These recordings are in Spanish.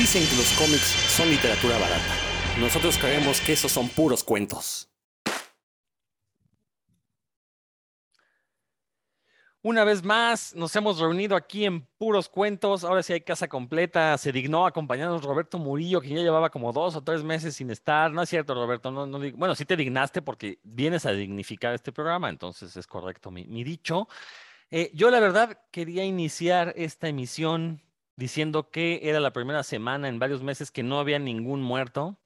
Dicen que los cómics son literatura barata. Nosotros creemos que esos son puros cuentos. Una vez más, nos hemos reunido aquí en puros cuentos. Ahora sí hay casa completa. Se dignó acompañarnos Roberto Murillo, que ya llevaba como dos o tres meses sin estar. No es cierto, Roberto. No, no bueno, sí te dignaste porque vienes a dignificar este programa, entonces es correcto mi, dicho. Eh, yo, la verdad, quería iniciar esta emisión diciendo que era la primera semana en varios meses que no había ningún muerto,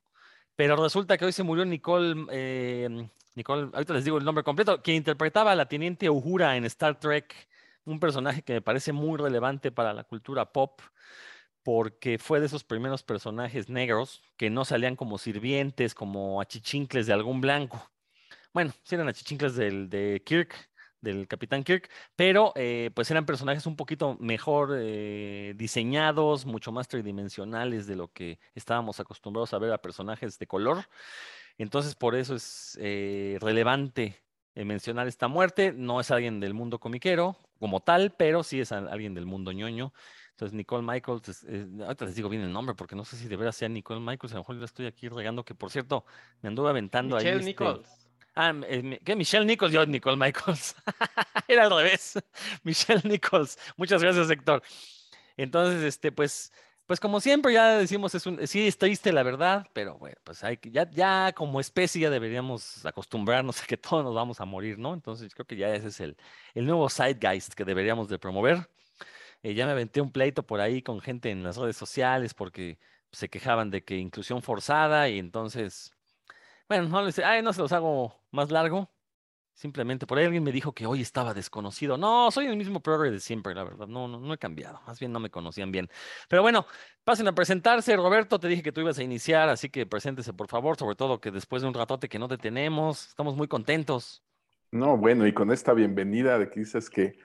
pero resulta que hoy se murió Nicole eh, Nicole, ahorita les digo el nombre completo, quien interpretaba a la teniente Uhura en Star Trek, un personaje que me parece muy relevante para la cultura pop, porque fue de esos primeros personajes negros que no salían como sirvientes, como achichincles de algún blanco. Bueno, sí eran achichincles del, de Kirk, del Capitán Kirk, pero eh, pues eran personajes un poquito mejor eh, diseñados, mucho más tridimensionales de lo que estábamos acostumbrados a ver a personajes de color. Entonces, por eso es eh, relevante eh, mencionar esta muerte. No es alguien del mundo comiquero como tal, pero sí es alguien del mundo ñoño. Entonces, Nicole Michaels, eh, ahorita les digo bien el nombre porque no sé si de veras sea Nicole Michaels, a lo mejor ya estoy aquí regando, que por cierto, me anduve aventando ahí. Michelle este. Ah, ¿qué? Michelle Nichols, yo Nicole Michaels. Era al revés. Michelle Nichols. Muchas gracias, Héctor. Entonces, este, pues, pues como siempre ya decimos, es un, sí es triste la verdad, pero bueno, pues hay que, ya, ya como especie ya deberíamos acostumbrarnos a que todos nos vamos a morir, ¿no? Entonces creo que ya ese es el, el nuevo Zeitgeist que deberíamos de promover. Eh, ya me aventé un pleito por ahí con gente en las redes sociales porque se quejaban de que inclusión forzada y entonces, bueno, no les, ay, no se los hago más largo. Simplemente por ahí alguien me dijo que hoy estaba desconocido. No, soy el mismo progre de siempre, la verdad. No, no, no he cambiado. Más bien no me conocían bien. Pero bueno, pasen a presentarse. Roberto, te dije que tú ibas a iniciar, así que preséntese, por favor. Sobre todo que después de un ratote que no te tenemos, estamos muy contentos. No, bueno, y con esta bienvenida de que dices que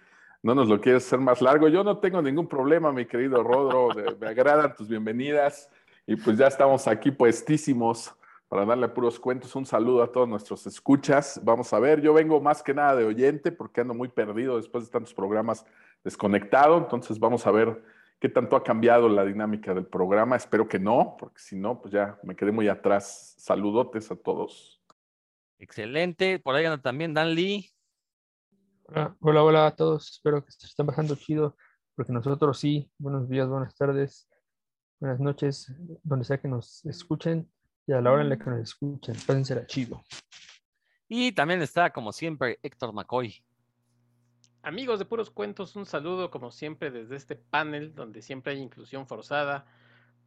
no nos lo quieres hacer más largo, yo no tengo ningún problema, mi querido Rodro. me agradan tus bienvenidas. Y pues ya estamos aquí puestísimos para darle puros cuentos. Un saludo a todos nuestros escuchas. Vamos a ver, yo vengo más que nada de oyente porque ando muy perdido después de tantos programas desconectado. Entonces vamos a ver qué tanto ha cambiado la dinámica del programa. Espero que no, porque si no, pues ya me quedé muy atrás. Saludotes a todos. Excelente. Por ahí anda también Dan Lee. Hola, hola, hola a todos. Espero que se estén bajando chido, porque nosotros sí. Buenos días, buenas tardes, buenas noches, donde sea que nos escuchen y a la hora en la que nos escuchen, pueden ser chido. Y también está, como siempre, Héctor McCoy. Amigos de Puros Cuentos, un saludo como siempre desde este panel donde siempre hay inclusión forzada,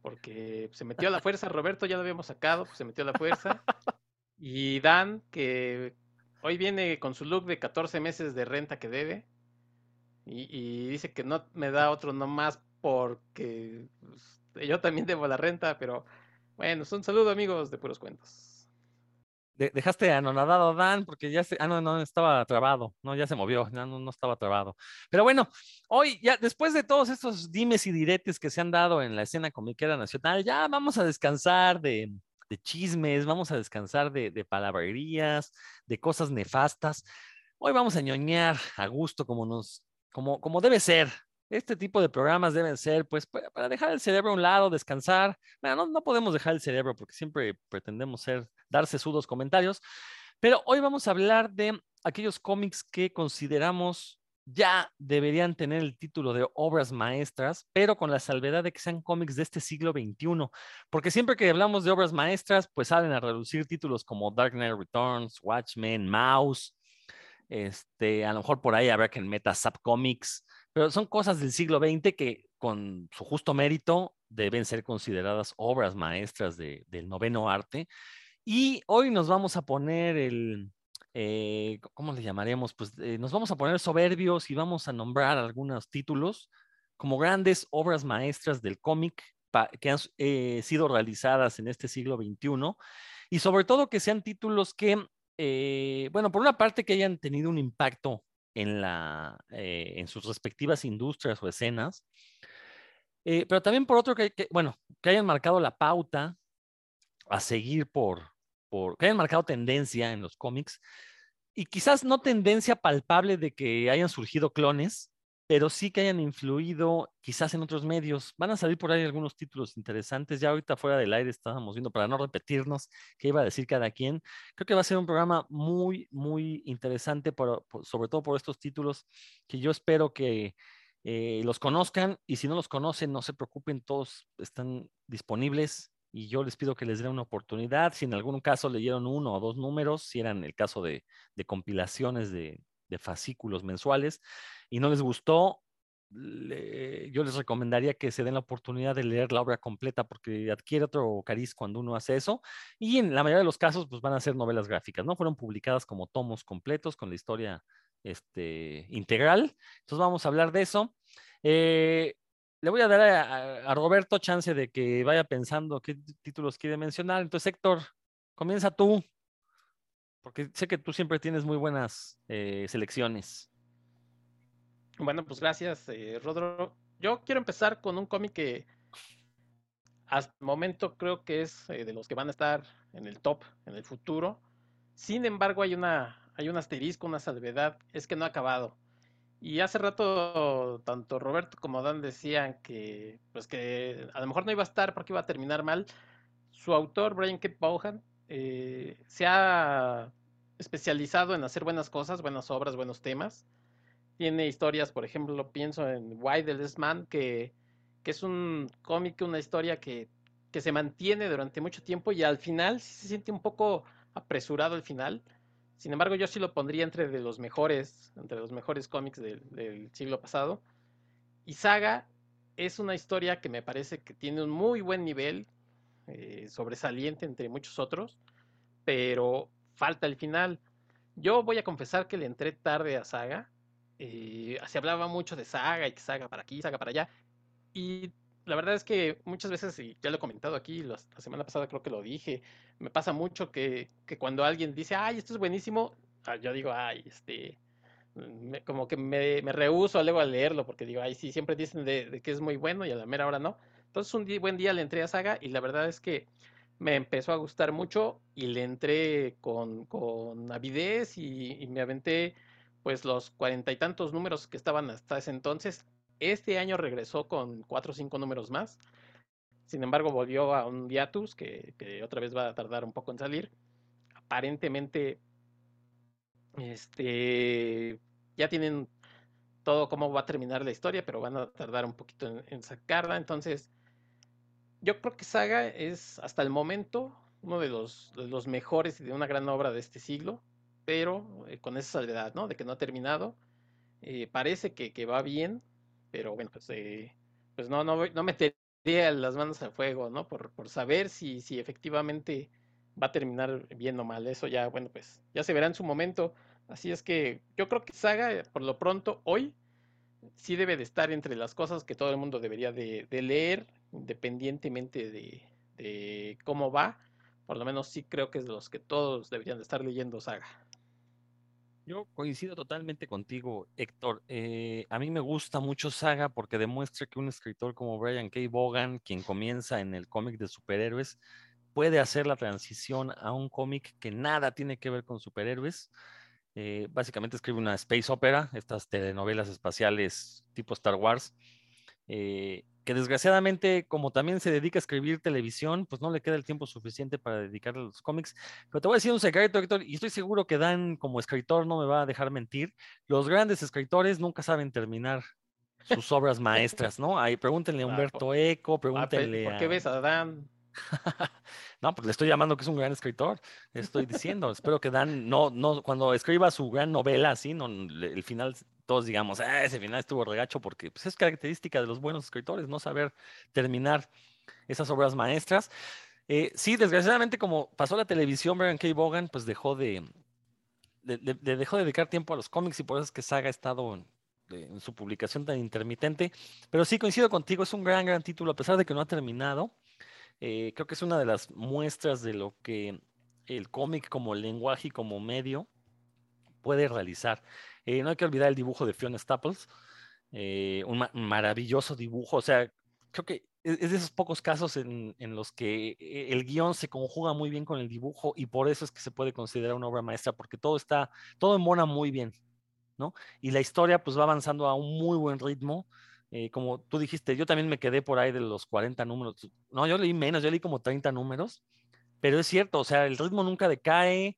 porque se metió a la fuerza, Roberto ya lo habíamos sacado, pues se metió a la fuerza. Y Dan, que hoy viene con su look de 14 meses de renta que debe, y, dice que no me da otro nomás porque pues, yo también debo la renta, pero bueno, un saludo amigos de Puros Cuentos. dejaste anonadado Dan porque ya se, ah, no, no, estaba trabado, no, ya se movió, no, no estaba trabado. Pero bueno, hoy ya después de todos estos dimes y diretes que se han dado en la escena comiquera nacional, ya vamos a descansar de, chismes, vamos a descansar de, de, palabrerías, de cosas nefastas. Hoy vamos a ñoñar a gusto como nos, como, como debe ser, este tipo de programas deben ser, pues, para dejar el cerebro a un lado, descansar. Bueno, no, podemos dejar el cerebro porque siempre pretendemos ser, dar sesudos comentarios, pero hoy vamos a hablar de aquellos cómics que consideramos ya deberían tener el título de obras maestras, pero con la salvedad de que sean cómics de este siglo XXI, porque siempre que hablamos de obras maestras, pues salen a reducir títulos como Dark Knight Returns, Watchmen, Mouse, este, a lo mejor por ahí habrá que meta Subcomics, pero son cosas del siglo XX que con su justo mérito deben ser consideradas obras maestras del noveno arte. Y hoy nos vamos a poner el, eh, ¿cómo le llamaríamos? Pues eh, nos vamos a poner soberbios y vamos a nombrar algunos títulos como grandes obras maestras del cómic que han eh, sido realizadas en este siglo XXI y sobre todo que sean títulos que, bueno, por una parte que hayan tenido un impacto en, la, eh, en sus respectivas industrias o escenas, eh, pero también por otro que, bueno, que hayan marcado la pauta a seguir por, por, que hayan marcado tendencia en los cómics y quizás no tendencia palpable de que hayan surgido clones, pero sí que hayan influido quizás en otros medios. Van a salir por ahí algunos títulos interesantes. Ya ahorita fuera del aire estábamos viendo para no repetirnos qué iba a decir cada quien. Creo que va a ser un programa muy, muy interesante, sobre todo por estos títulos que yo espero que eh, los conozcan y si no los conocen, no se preocupen, todos están disponibles y yo les pido que les den una oportunidad. Si en algún caso leyeron uno o dos números, si eran el caso de, compilaciones de, fascículos mensuales y no les gustó, yo les recomendaría que se den la oportunidad de leer la obra completa porque adquiere otro cariz cuando uno hace eso. Y en la mayoría de los casos, pues van a ser novelas gráficas, ¿no? Fueron publicadas como tomos completos con la historia este, integral. Entonces vamos a hablar de eso. Eh, le voy a dar a, Roberto chance de que vaya pensando qué títulos quiere mencionar. Entonces, Héctor, comienza tú, porque sé que tú siempre tienes muy buenas eh, selecciones. Bueno, pues gracias, eh, Rodro. Yo quiero empezar con un cómic que hasta el momento creo que es de los que van a estar en el top en el futuro. Sin embargo, hay una hay un asterisco, una salvedad, es que no ha acabado. Y hace rato tanto Roberto como Dan decían que pues que a lo mejor no iba a estar porque iba a terminar mal. Su autor, Brian K. Vaughan, eh, se ha especializado en hacer buenas cosas, buenas obras, buenos temas. Tiene historias, por ejemplo, pienso en Why the Last Man, que, que es un cómic, una historia que, que se mantiene durante mucho tiempo y al final se siente un poco apresurado el final sin embargo, yo sí lo pondría entre los mejores, entre los mejores cómics del, siglo pasado. Y Saga es una historia que me parece que tiene un muy buen nivel, eh, sobresaliente entre muchos otros, pero falta el final. Yo voy a confesar que le entré tarde a Saga. Eh, se hablaba mucho de Saga y que Saga para aquí, Saga para allá. Y la verdad es que muchas veces, y ya lo he comentado aquí, la, semana pasada creo que lo dije, me pasa mucho que, cuando alguien dice, ay, esto es buenísimo, ah, yo digo, ay, este, como que me, me rehuso a leerlo, porque digo, ay, sí, siempre dicen de, que es muy bueno y a la mera hora no. Entonces un buen día le entré a Saga y la verdad es que me empezó a gustar mucho y le entré con, con avidez y, me aventé pues los cuarenta y tantos números que estaban hasta ese entonces este año regresó con cuatro o cinco números más. Sin embargo, volvió a un hiatus que, otra vez va a tardar un poco en salir. Aparentemente, este, ya tienen todo cómo va a terminar la historia, pero van a tardar un poquito en, sacarla. Entonces, yo creo que Saga es hasta el momento uno de los, los mejores de una gran obra de este siglo, pero eh, con esa salvedad, ¿no? De que no ha terminado. Eh, parece que, que, va bien, pero bueno, pues, eh, pues no, no, no metería las manos al fuego, ¿no? Por, por saber si, si efectivamente va a terminar bien o mal. Eso ya, bueno, pues ya se verá en su momento. Así es que yo creo que Saga, por lo pronto, hoy sí debe de estar entre las cosas que todo el mundo debería de, de leer, independientemente de, cómo va. Por lo menos sí creo que es de los que todos deberían de estar leyendo Saga. Yo coincido totalmente contigo, Héctor. Eh, a mí me gusta mucho Saga porque demuestra que un escritor como Brian K. Vaughan, quien comienza en el cómic de superhéroes, puede hacer la transición a un cómic que nada tiene que ver con superhéroes. Eh, básicamente escribe una space opera, estas telenovelas espaciales tipo Star Wars, eh, que desgraciadamente, como también se dedica a escribir televisión, pues no le queda el tiempo suficiente para dedicarle a los cómics. Pero te voy a decir un secreto, Héctor, y estoy seguro que Dan, como escritor, no me va a dejar mentir. Los grandes escritores nunca saben terminar sus obras maestras, ¿no? Ahí pregúntenle a Humberto Eco, pregúntenle a... ¿Por qué ves a Dan? no, porque le estoy llamando que es un gran escritor. Estoy diciendo, espero que Dan, no, no, cuando escriba su gran novela, así, no, el final, todos digamos, ah, ese final estuvo regacho, porque pues, es característica de los buenos escritores, no saber terminar esas obras maestras. Eh, sí, desgraciadamente, como pasó la televisión, Brian K. Vaughan, pues dejó de, dejó de dedicar tiempo a los cómics y por eso es que Saga ha estado en, en su publicación tan intermitente. Pero sí coincido contigo, es un gran, gran título, a pesar de que no ha terminado. Eh, creo que es una de las muestras de lo que el cómic como lenguaje y como medio puede realizar. Eh, no hay que olvidar el dibujo de Fiona Staples, eh, un maravilloso dibujo, o sea, creo que es, de esos pocos casos en, los que el guion se conjuga muy bien con el dibujo y por eso es que se puede considerar una obra maestra, porque todo está, todo embona muy bien. ¿no? Y la historia pues va avanzando a un muy buen ritmo. Eh, como tú dijiste, yo también me quedé por ahí de los 40 números. No, yo leí menos, yo leí como 30 números, pero es cierto, o sea, el ritmo nunca decae.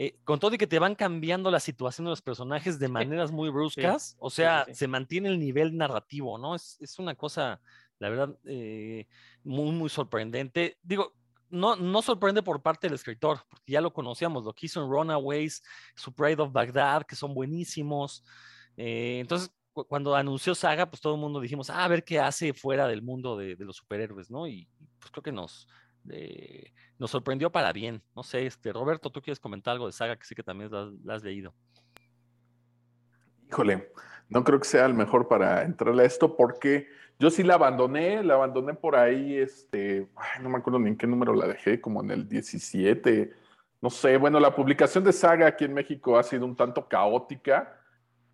Eh, con todo y que te van cambiando la situación de los personajes de maneras muy bruscas, o sí, sea, sí. se mantiene el nivel narrativo, ¿no? Es, es una cosa, la verdad, eh, muy, muy sorprendente. Digo, no, no sorprende por parte del escritor, porque ya lo conocíamos, lo que hizo en Runaways, su Pride of Baghdad, que son buenísimos. Eh, entonces, cu- cuando anunció Saga, pues todo el mundo dijimos, ah, a ver qué hace fuera del mundo de, de los superhéroes, ¿no? Y pues creo que nos, eh, nos sorprendió para bien. No sé, este, Roberto, ¿tú quieres comentar algo de Saga que sí que también la, has leído? Híjole, no creo que sea el mejor para entrarle a esto porque yo sí la abandoné, la abandoné por ahí, este, no me acuerdo ni en qué número la dejé, como en el 17, no sé, bueno, la publicación de Saga aquí en México ha sido un tanto caótica,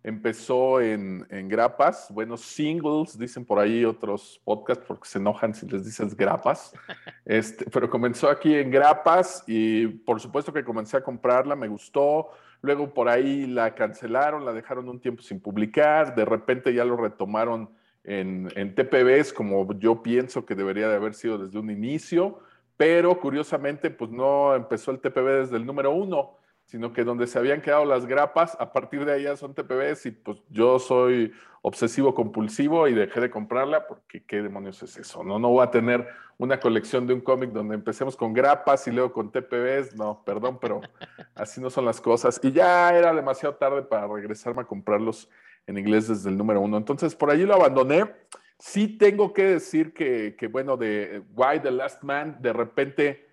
empezó en, en grapas, bueno, singles, dicen por ahí otros podcasts porque se enojan si les dices grapas, este, pero comenzó aquí en grapas y por supuesto que comencé a comprarla, me gustó, Luego por ahí la cancelaron, la dejaron un tiempo sin publicar, de repente ya lo retomaron en, en TPBs como yo pienso que debería de haber sido desde un inicio, pero curiosamente pues no empezó el TPB desde el número uno, sino que donde se habían quedado las grapas, a partir de ahí ya son TPBs y pues yo soy obsesivo compulsivo y dejé de comprarla porque qué demonios es eso, ¿no? No voy a tener una colección de un cómic donde empecemos con grapas y luego con TPBs, no, perdón, pero así no son las cosas. Y ya era demasiado tarde para regresarme a comprarlos en inglés desde el número uno. Entonces, por allí lo abandoné. Sí tengo que decir que, que bueno, de Why the Last Man, de repente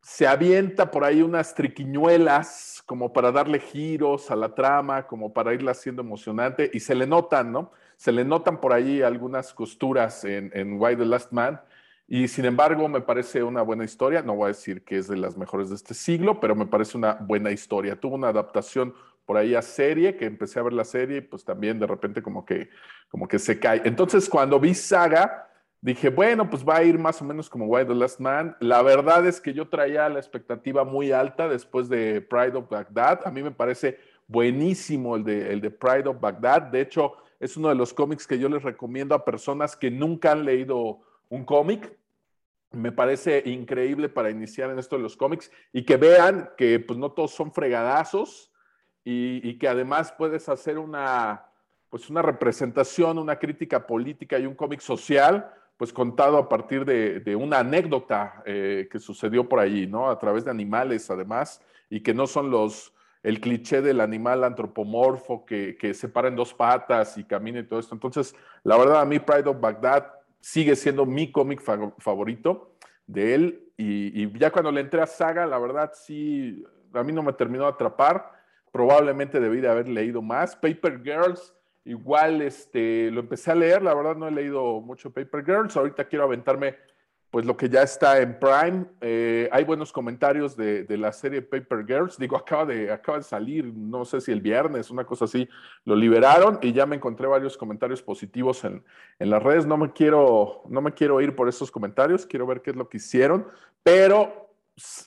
se avienta por ahí unas triquiñuelas como para darle giros a la trama, como para irla haciendo emocionante y se le notan, ¿no? Se le notan por ahí algunas costuras en, Why the Last Man y sin embargo me parece una buena historia, no voy a decir que es de las mejores de este siglo, pero me parece una buena historia. Tuvo una adaptación por ahí a serie, que empecé a ver la serie y pues también de repente como que, como que se cae. Entonces cuando vi Saga, dije, bueno, pues va a ir más o menos como Why the Last Man. La verdad es que yo traía la expectativa muy alta después de Pride of Baghdad. A mí me parece buenísimo el de, el de Pride of Baghdad. De hecho, es uno de los cómics que yo les recomiendo a personas que nunca han leído un cómic. Me parece increíble para iniciar en esto de los cómics y que vean que pues no todos son fregadazos y, y que además puedes hacer una, pues una representación, una crítica política y un cómic social, pues contado a partir de, de una anécdota eh, que sucedió por allí, ¿no? A través de animales además y que no son los, el cliché del animal antropomorfo que, que se para en dos patas y camina y todo esto. Entonces, la verdad, a mí Pride of Baghdad sigue siendo mi cómic fa favorito de él. Y, y, ya cuando le entré a Saga, la verdad sí, a mí no me terminó de atrapar. Probablemente debí de haber leído más. Paper Girls, igual este, lo empecé a leer. La verdad no he leído mucho Paper Girls. Ahorita quiero aventarme pues lo que ya está en Prime. Eh, hay buenos comentarios de, de, la serie Paper Girls. Digo, acaba de, acaba de salir, no sé si el viernes, una cosa así, lo liberaron y ya me encontré varios comentarios positivos en, en las redes. No me, quiero, no me quiero ir por esos comentarios, quiero ver qué es lo que hicieron, pero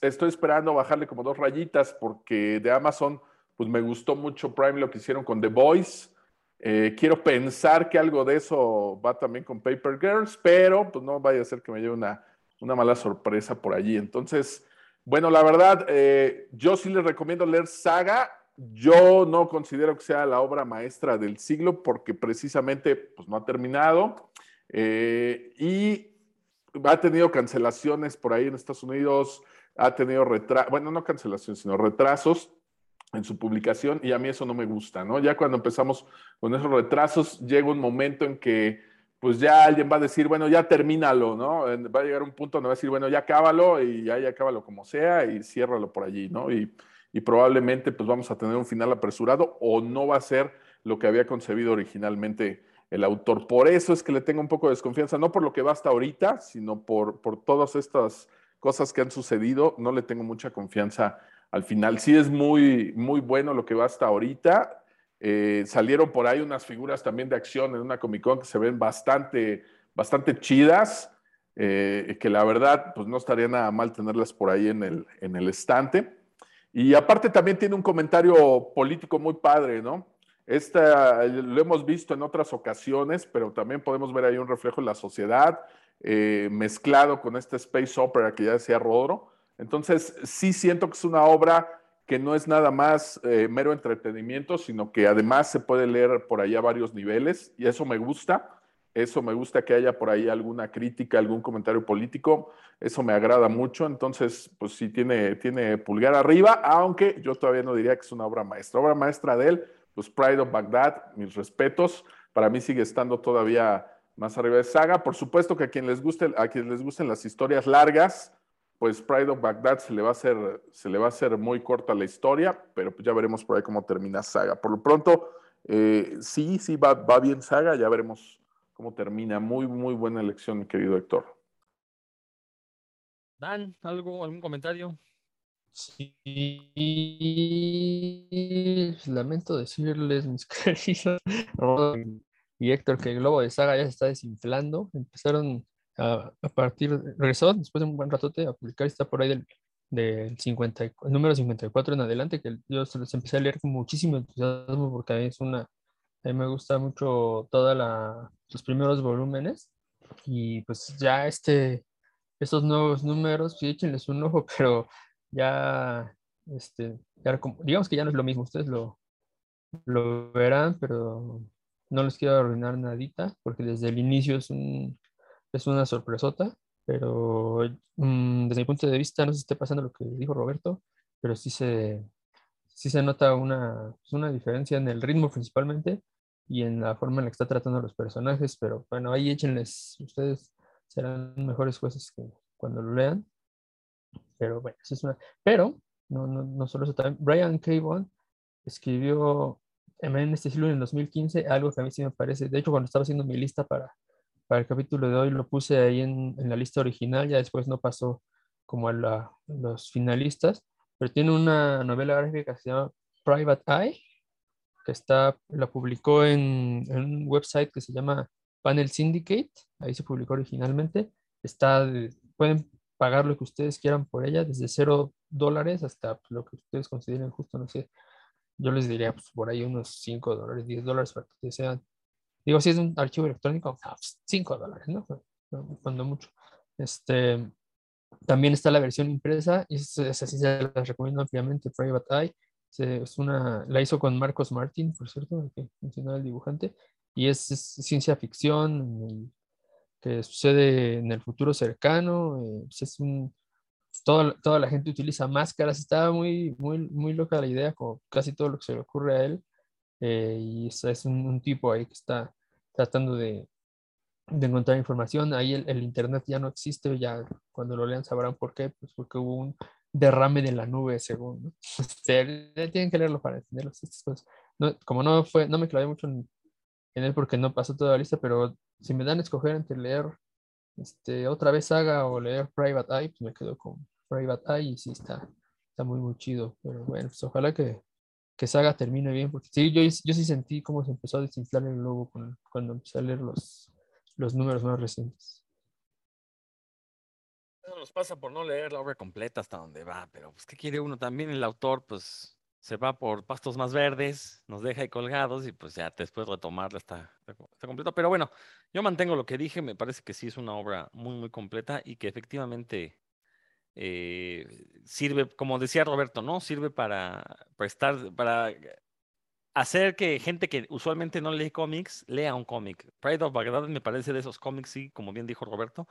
estoy esperando bajarle como dos rayitas porque de Amazon, pues me gustó mucho Prime lo que hicieron con The Voice. Eh, quiero pensar que algo de eso va también con Paper Girls, pero pues no vaya a ser que me lleve una, una mala sorpresa por allí. Entonces, bueno, la verdad, eh, yo sí les recomiendo leer Saga. Yo no considero que sea la obra maestra del siglo porque precisamente pues, no ha terminado eh, y ha tenido cancelaciones por ahí en Estados Unidos, ha tenido retrasos, bueno, no cancelaciones, sino retrasos en su publicación y a mí eso no me gusta, ¿no? Ya cuando empezamos con esos retrasos, llega un momento en que pues ya alguien va a decir, bueno, ya termínalo, ¿no? Va a llegar un punto donde va a decir, bueno, ya acábalo y ya, ya acábalo como sea y ciérralo por allí, ¿no? Y, y probablemente pues vamos a tener un final apresurado o no va a ser lo que había concebido originalmente el autor. Por eso es que le tengo un poco de desconfianza, no por lo que va hasta ahorita, sino por, por todas estas cosas que han sucedido, no le tengo mucha confianza al final. Sí es muy, muy bueno lo que va hasta ahorita. Eh, salieron por ahí unas figuras también de acción en una Comic Con que se ven bastante, bastante chidas, eh, que la verdad, pues no estaría nada mal tenerlas por ahí en el, en el estante. Y aparte también tiene un comentario político muy padre, ¿no? Esta lo hemos visto en otras ocasiones, pero también podemos ver ahí un reflejo en la sociedad, eh, mezclado con esta space opera que ya decía Rodro. Entonces, sí siento que es una obra que no es nada más eh, mero entretenimiento, sino que además se puede leer por ahí a varios niveles, y eso me gusta. Eso me gusta que haya por ahí alguna crítica, algún comentario político. Eso me agrada mucho. Entonces, pues sí, tiene, tiene pulgar arriba, aunque yo todavía no diría que es una obra maestra. Obra maestra de él, pues Pride of Baghdad, mis respetos. Para mí sigue estando todavía más arriba de saga. Por supuesto que a quien les guste, a quienes les gusten las historias largas, pues Pride of Baghdad se le va a hacer, se le va a hacer muy corta la historia, pero pues ya veremos por ahí cómo termina saga. Por lo pronto, eh, sí, sí va, va bien saga, ya veremos cómo termina. Muy, muy buena elección, mi querido Héctor. Dan, ¿algo, algún comentario? Sí, lamento decirles, mis queridos y Héctor, que el globo de saga ya se está desinflando. Empezaron a, partir, regresó después de un buen ratote a publicar, está por ahí del, del 50, el número 54 en adelante, que yo se los empecé a leer con muchísimo entusiasmo porque es una, a mí me gusta mucho todos los primeros volúmenes y pues ya este, estos nuevos números, sí, échenles un ojo, pero ya, este, digamos que ya no es lo mismo, ustedes lo, lo verán, pero no les quiero arruinar nadita, porque desde el inicio es, un, es una sorpresota, pero mm, desde mi punto de vista, no sé si está pasando lo que dijo Roberto, pero sí se, sí se nota una, una diferencia en el ritmo principalmente y en la forma en la que está tratando los personajes, pero bueno, ahí échenles, ustedes serán mejores jueces cuando lo lean. Pero bueno, eso es una... Pero, no, no, no solo eso, también Brian K. escribió en este siglo en el 2015 algo que a mí sí me parece, de hecho cuando estaba haciendo mi lista para, para el capítulo de hoy lo puse ahí en, la lista original, ya después no pasó como a los finalistas, pero tiene una novela gráfica que se llama Private Eye, que está, la publicó en, un website que se llama Panel Syndicate, ahí se publicó originalmente. Está, pueden pagar lo que ustedes quieran por ella, desde cero dólares hasta lo que ustedes consideren justo, no sé. Yo les diría pues, por ahí unos 5 dólares, 10 dólares para que sean. Digo, si es un archivo electrónico, 5 ah, pues, dólares, ¿no? Cuando mucho. Este, también está la versión impresa, y esa sí se las recomiendo ampliamente, Private Eye es una, la hizo con Marcos Martin, por cierto, el que mencionaba el dibujante, y es, ciencia ficción que sucede en el futuro cercano. Eh, pues es un, toda, toda la gente utiliza máscaras, estaba muy, muy, muy loca la idea, como casi todo lo que se le ocurre a él, eh, y es, es un, tipo ahí que está tratando de, de encontrar información. Ahí el, internet ya no existe, ya cuando lo lean sabrán por qué, pues porque hubo un, derrame de la nube, según. ¿no? tienen que leerlo para entenderlo. No, como no fue, no me clavé mucho en, él porque no pasó toda la lista, pero si me dan a escoger entre leer este, otra vez Saga o leer Private Eye, pues me quedo con Private Eye y sí está, está muy, muy chido. Pero bueno, pues ojalá que, que Saga termine bien, porque sí, yo, yo sí sentí cómo se empezó a desinflar el logo cuando, empecé a leer los, los números más recientes nos pasa por no leer la obra completa hasta donde va, pero pues, ¿qué quiere uno? También el autor, pues, se va por pastos más verdes, nos deja ahí colgados y pues ya después retomarla está, está completo. Pero bueno, yo mantengo lo que dije, me parece que sí es una obra muy, muy completa y que efectivamente eh, sirve, como decía Roberto, ¿no? Sirve para prestar, para hacer que gente que usualmente no lee cómics lea un cómic. Pride of Baghdad me parece de esos cómics, sí, como bien dijo Roberto,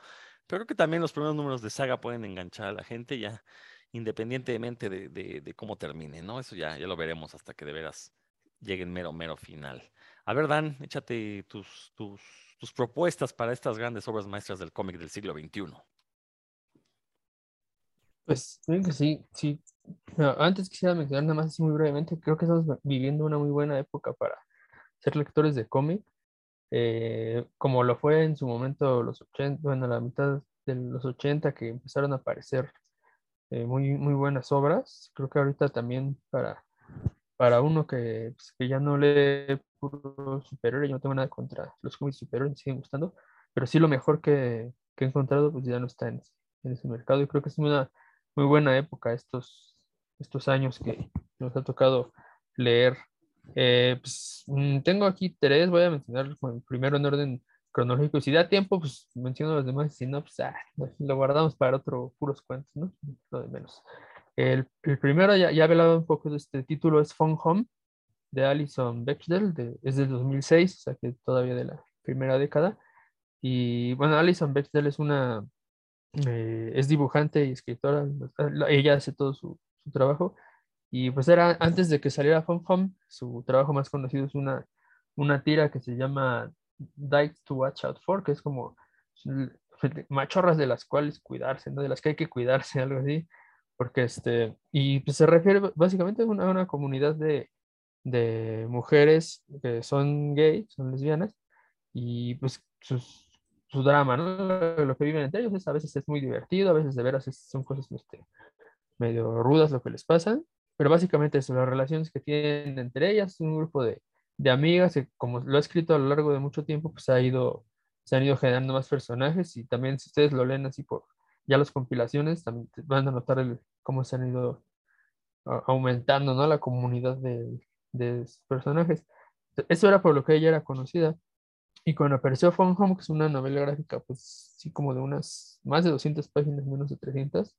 pero creo que también los primeros números de saga pueden enganchar a la gente ya, independientemente de, cómo termine, ¿no? Eso ya, ya lo veremos hasta que de veras llegue el mero, mero final. A ver, Dan, échate tus, tus, tus propuestas para estas grandes obras maestras del cómic del siglo XXI. Pues creo que sí, sí. antes quisiera mencionar nada más así muy brevemente, creo que estamos viviendo una muy buena época para ser lectores de cómic. Eh, como lo fue en su momento los 80, bueno, la mitad de los 80 que empezaron a aparecer eh, muy, muy buenas obras. Creo que ahorita también para, para uno que, pues, que ya no lee puro superhéroe, yo no tengo nada contra los cómics superiores, me siguen gustando, pero sí lo mejor que, que he encontrado pues ya no está en, en, ese mercado y creo que es una muy buena época estos, estos años que nos ha tocado leer Eh, pues, mm, tengo aquí tres, voy a mencionar primero en orden cronológico. Si da tiempo, pues menciono los demás, si no, pues ah, lo guardamos para otro puros cuentos, ¿no? Lo de menos. El, el primero, ya, ya he hablado un poco de este título, es Phone Home, de Alison Bechdel, de, es del 2006, o sea que todavía de la primera década. Y bueno, Alison Bechdel es una, eh, es dibujante y escritora, ella hace todo su, su, trabajo. Y pues era antes de que saliera Phone Home, su trabajo más conocido es una, una tira que se llama Die to Watch Out For, que es como machorras de las cuales cuidarse, ¿no? De las que hay que cuidarse, algo así. Porque este, y pues se refiere básicamente a una, una comunidad de, de mujeres que son gays, son lesbianas, y pues su drama, ¿no? Lo que viven entre ellos es, a veces es muy divertido, a veces de veras son cosas este, medio rudas lo que les pasa, pero básicamente son las relaciones que tienen entre ellas, un grupo de, de amigas, que como lo he escrito a lo largo de mucho tiempo, pues ha ido, se han ido generando más personajes y también si ustedes lo leen así por ya las compilaciones, también van a notar el, cómo se han ido aumentando, ¿no? La comunidad de, de personajes. Eso era por lo que ella era conocida. Y cuando apareció Phone Home, que es una novela gráfica, pues sí, como de unas más de 200 páginas, menos de 300,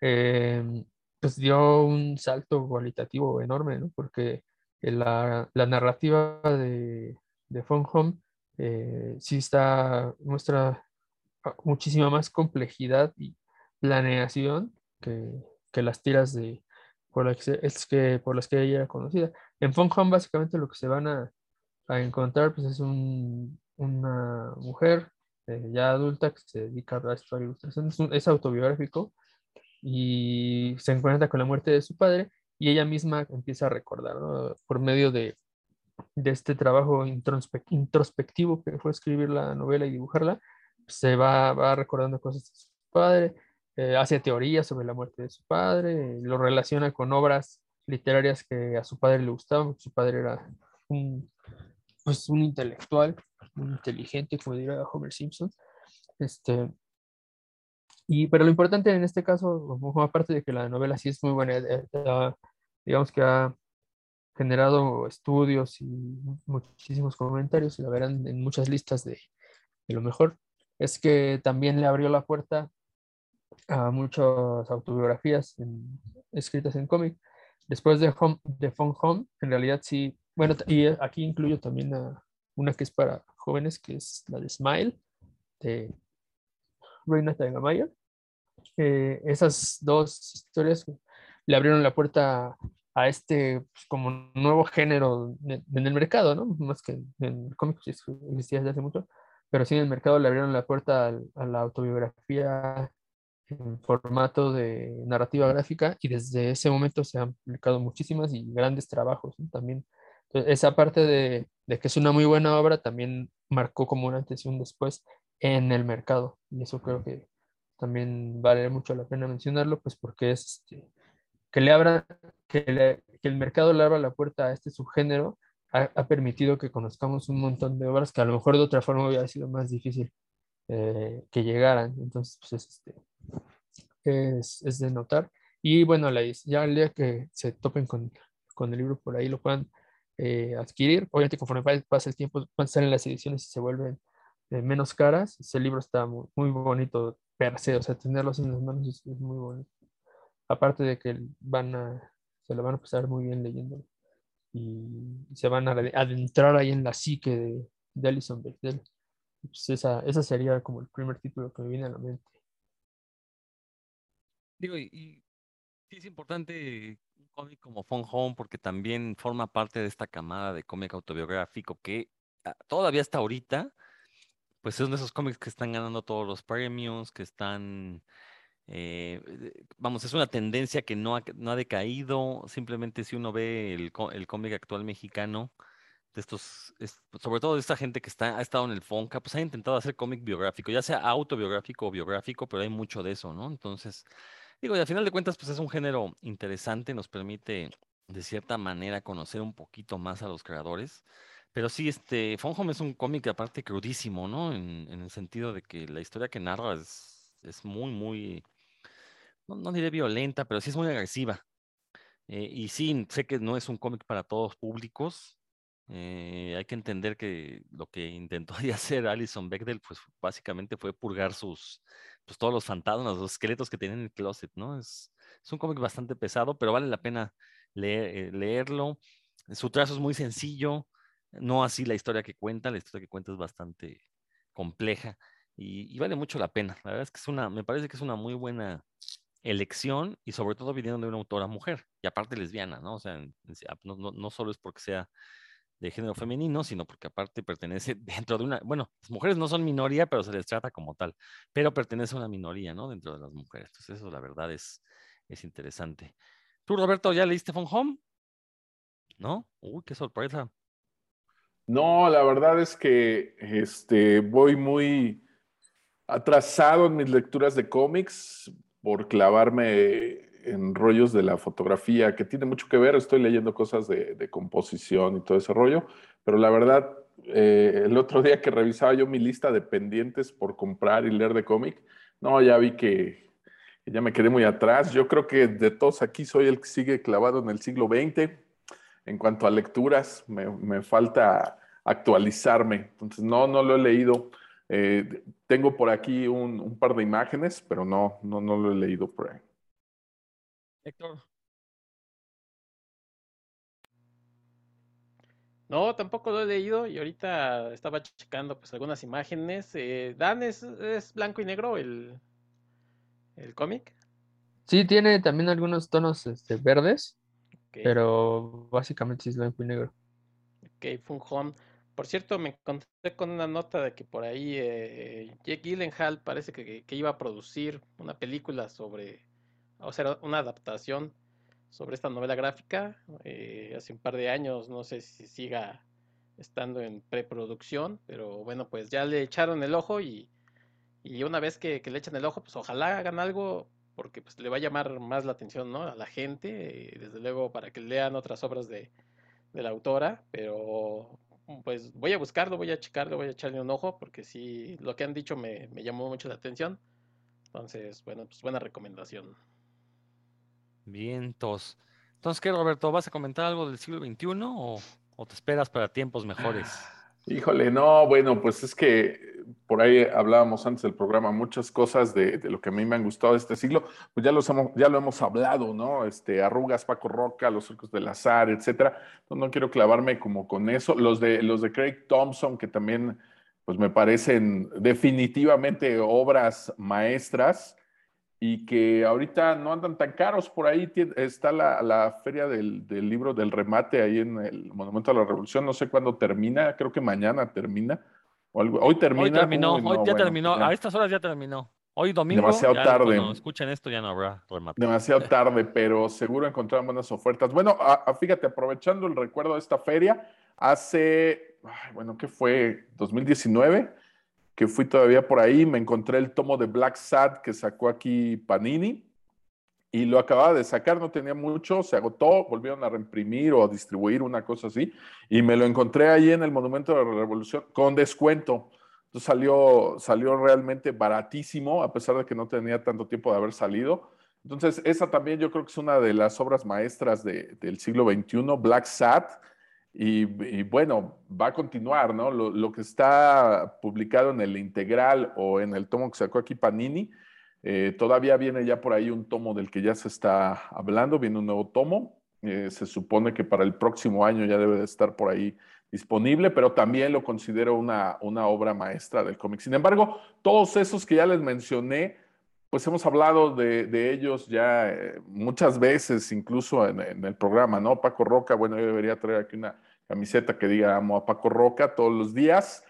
eh, pues dio un salto cualitativo enorme, ¿no? Porque la, la narrativa de, de Phone Home eh, sí está, muestra muchísima más complejidad y planeación que, que las tiras de, por las que, es que, por las que ella era conocida. En Phone Home básicamente lo que se van a, a encontrar pues es un, una mujer eh, ya adulta que se dedica a estudiar ilustración, es, es, autobiográfico y se encuentra con la muerte de su padre y ella misma empieza a recordar ¿no? por medio de, de este trabajo introspectivo que fue escribir la novela y dibujarla, se va, va recordando cosas de su padre, eh, hace teorías sobre la muerte de su padre, lo relaciona con obras literarias que a su padre le gustaban, su padre era un, pues, un intelectual, muy inteligente, como diría Homer Simpson. Este, y, pero lo importante en este caso, aparte de que la novela sí es muy buena, eh, eh, digamos que ha generado estudios y muchísimos comentarios, y la verán en muchas listas de, de lo mejor, es que también le abrió la puerta a muchas autobiografías escritas en cómic. Después de, home, de Home, en realidad sí, bueno, y aquí incluyo también a una que es para jóvenes, que es la de Smile, de Reina Tagamaya. Eh, esas dos historias le abrieron la puerta a este pues, como nuevo género en el mercado, ¿no? Más que en el cómic existía desde hace mucho, pero sí en el mercado le abrieron la puerta a la autobiografía en formato de narrativa gráfica y desde ese momento se han publicado muchísimas y grandes trabajos también. Entonces, esa parte de, que es una muy buena obra también marcó como un antes y un después en el mercado y eso creo que también vale mucho la pena mencionarlo pues porque es este, que le abra que, el mercado le abra la puerta a este subgénero ha, ha, permitido que conozcamos un montón de obras que a lo mejor de otra forma hubiera sido más difícil eh, que llegaran entonces pues es este es, es de notar. Y bueno, la, ya el día que se topen con, con el libro por ahí lo puedan eh, adquirir. Obviamente, conforme pasa el tiempo, van a estar en las ediciones y se vuelven eh, menos caras. Ese libro está muy, bonito per se, o sea, tenerlos en las manos es, es, muy bonito. Aparte de que van a, se lo van a pasar muy bien leyendo y se van a adentrar ahí en la psique de, de Alison Bechdel. Pues esa, esa sería como el primer título que me viene a la mente. Digo, y, y sí es importante como Phone Home porque también forma parte de esta camada de cómic autobiográfico que ah, todavía hasta ahorita, pues son de esos cómics que están ganando todos los premios, que están, eh, vamos, es una tendencia que no ha, no ha decaído, simplemente si uno ve el, el cómic actual mexicano, de estos, es, sobre todo de esta gente que está, ha estado en el Fonca, pues ha intentado hacer cómic biográfico, ya sea autobiográfico o biográfico, pero hay mucho de eso, ¿no? Entonces, Digo, y al final de cuentas, pues es un género interesante, nos permite de cierta manera conocer un poquito más a los creadores. Pero sí, este, Phone Home es un cómic aparte crudísimo, ¿no? En, en, el sentido de que la historia que narra es, es muy, muy, no, no diré violenta, pero sí es muy agresiva. Eh, y sí, sé que no es un cómic para todos públicos. eh, hay que entender que lo que intentó hacer Alison Bechdel, pues básicamente fue purgar sus, pues todos los fantasmas, los esqueletos que tenía en el closet, ¿no? Es, es un cómic bastante pesado, pero vale la pena eh, leerlo. Su trazo es muy sencillo, no así la historia que cuenta, la historia que cuenta es bastante compleja y, vale mucho la pena. La verdad es que es una, me parece que es una muy buena elección y sobre todo viniendo de una autora mujer y aparte lesbiana, ¿no? O sea, en- no, no, no solo es porque sea de género femenino, sino porque aparte pertenece dentro de una, bueno, las mujeres no son minoría, pero se les trata como tal, pero pertenece a una minoría, ¿no? Dentro de las mujeres. Entonces eso la verdad es, es interesante. ¿Tú, Roberto, ya leíste Phone Home? ¿No? Uy, qué sorpresa. No, la verdad es que este, voy muy atrasado en mis lecturas de cómics por clavarme en rollos de la fotografía, que tiene mucho que ver. Estoy leyendo cosas de, composición y todo ese rollo, pero la verdad, eh, el otro día que revisaba yo mi lista de pendientes por comprar y leer de cómic, no, ya vi que, ya me quedé muy atrás. Yo creo que de todos aquí soy el que sigue clavado en el siglo XX. En cuanto a lecturas, me, me falta actualizarme. Entonces, no, no lo he leído. Eh, tengo por aquí un, un par de imágenes, pero no, no, no lo he leído por ahí. Héctor. No, tampoco lo he leído y ahorita estaba checando pues algunas imágenes. Eh, Dan, ¿es, es blanco y negro el, el cómic? Sí, tiene también algunos tonos este, verdes, pero básicamente sí es blanco y negro. ok, Fun Home. Por cierto, me encontré con una nota de que por ahí eh, Jake Gyllenhaal parece que, que iba a producir una película sobre, o sea, una adaptación sobre esta novela gráfica eh, hace un par de años. No sé si siga estando en preproducción, pero bueno, pues ya le echaron el ojo y, y una vez que, le echan el ojo, pues ojalá hagan algo porque pues le va a llamar más la atención, ¿no? A la gente, eh, desde luego para que lean otras obras de, de la autora, pero pues voy a buscarlo, voy a checarlo, voy a echarle un ojo, porque sí, lo que han dicho me, me llamó mucho la atención. Entonces, bueno, pues buena recomendación. Vientos. Entonces, ¿qué, Roberto? ¿Vas a comentar algo del siglo XXI o, o te esperas para tiempos mejores? Híjole, no, bueno, pues es que por ahí hablábamos antes del programa, muchas cosas de, de lo que a mí me han gustado de este siglo, pues ya, los hemos, ya lo hemos hablado, ¿no? Este, Arrugas, Paco Roca, Los Circos del Azar, etcétera. No, no quiero clavarme como con eso. Los de, los de Craig Thompson, que también, pues me parecen definitivamente obras maestras y que ahorita no andan tan caros. Por ahí está la, la feria del, del libro del remate ahí en el Monumento a la Revolución. No sé cuándo termina, creo que mañana termina. O algo. Hoy termina. Hoy terminó, Uy, no, hoy ya bueno, terminó, pues ya. a estas horas ya terminó. Hoy domingo, Demasiado ya tarde. escuchen esto ya no habrá remate. Demasiado tarde, pero seguro encontraron buenas ofertas. Bueno, a- a- fíjate, aprovechando el recuerdo de esta feria, hace, ay, bueno, ¿qué fue? 2019, que fui todavía por ahí, me encontré el tomo de Black Sad que sacó aquí Panini y lo acababa de sacar, no tenía mucho, se agotó, volvieron a reimprimir o a distribuir una cosa así, y me lo encontré ahí en el Monumento de la Revolución con descuento. Entonces salió, salió realmente baratísimo, a pesar de que no tenía tanto tiempo de haber salido. Entonces, esa también yo creo que es una de las obras maestras de- del siglo XXI, Black Sat. Y, y bueno, va a continuar, ¿no? Lo, que está publicado en el integral o en el tomo que sacó aquí Panini, eh, todavía viene ya por ahí un tomo del que ya se está hablando, viene un nuevo tomo. Eh, se supone que para el próximo año ya debe de estar por ahí disponible, pero también lo considero una, una obra maestra del cómic. Sin embargo, todos esos que ya les mencioné, pues hemos hablado de, de ellos ya eh, muchas veces, incluso en, en, el programa, ¿no? Paco Roca, bueno, yo debería traer aquí una camiseta que diga amo a Paco Roca todos los días,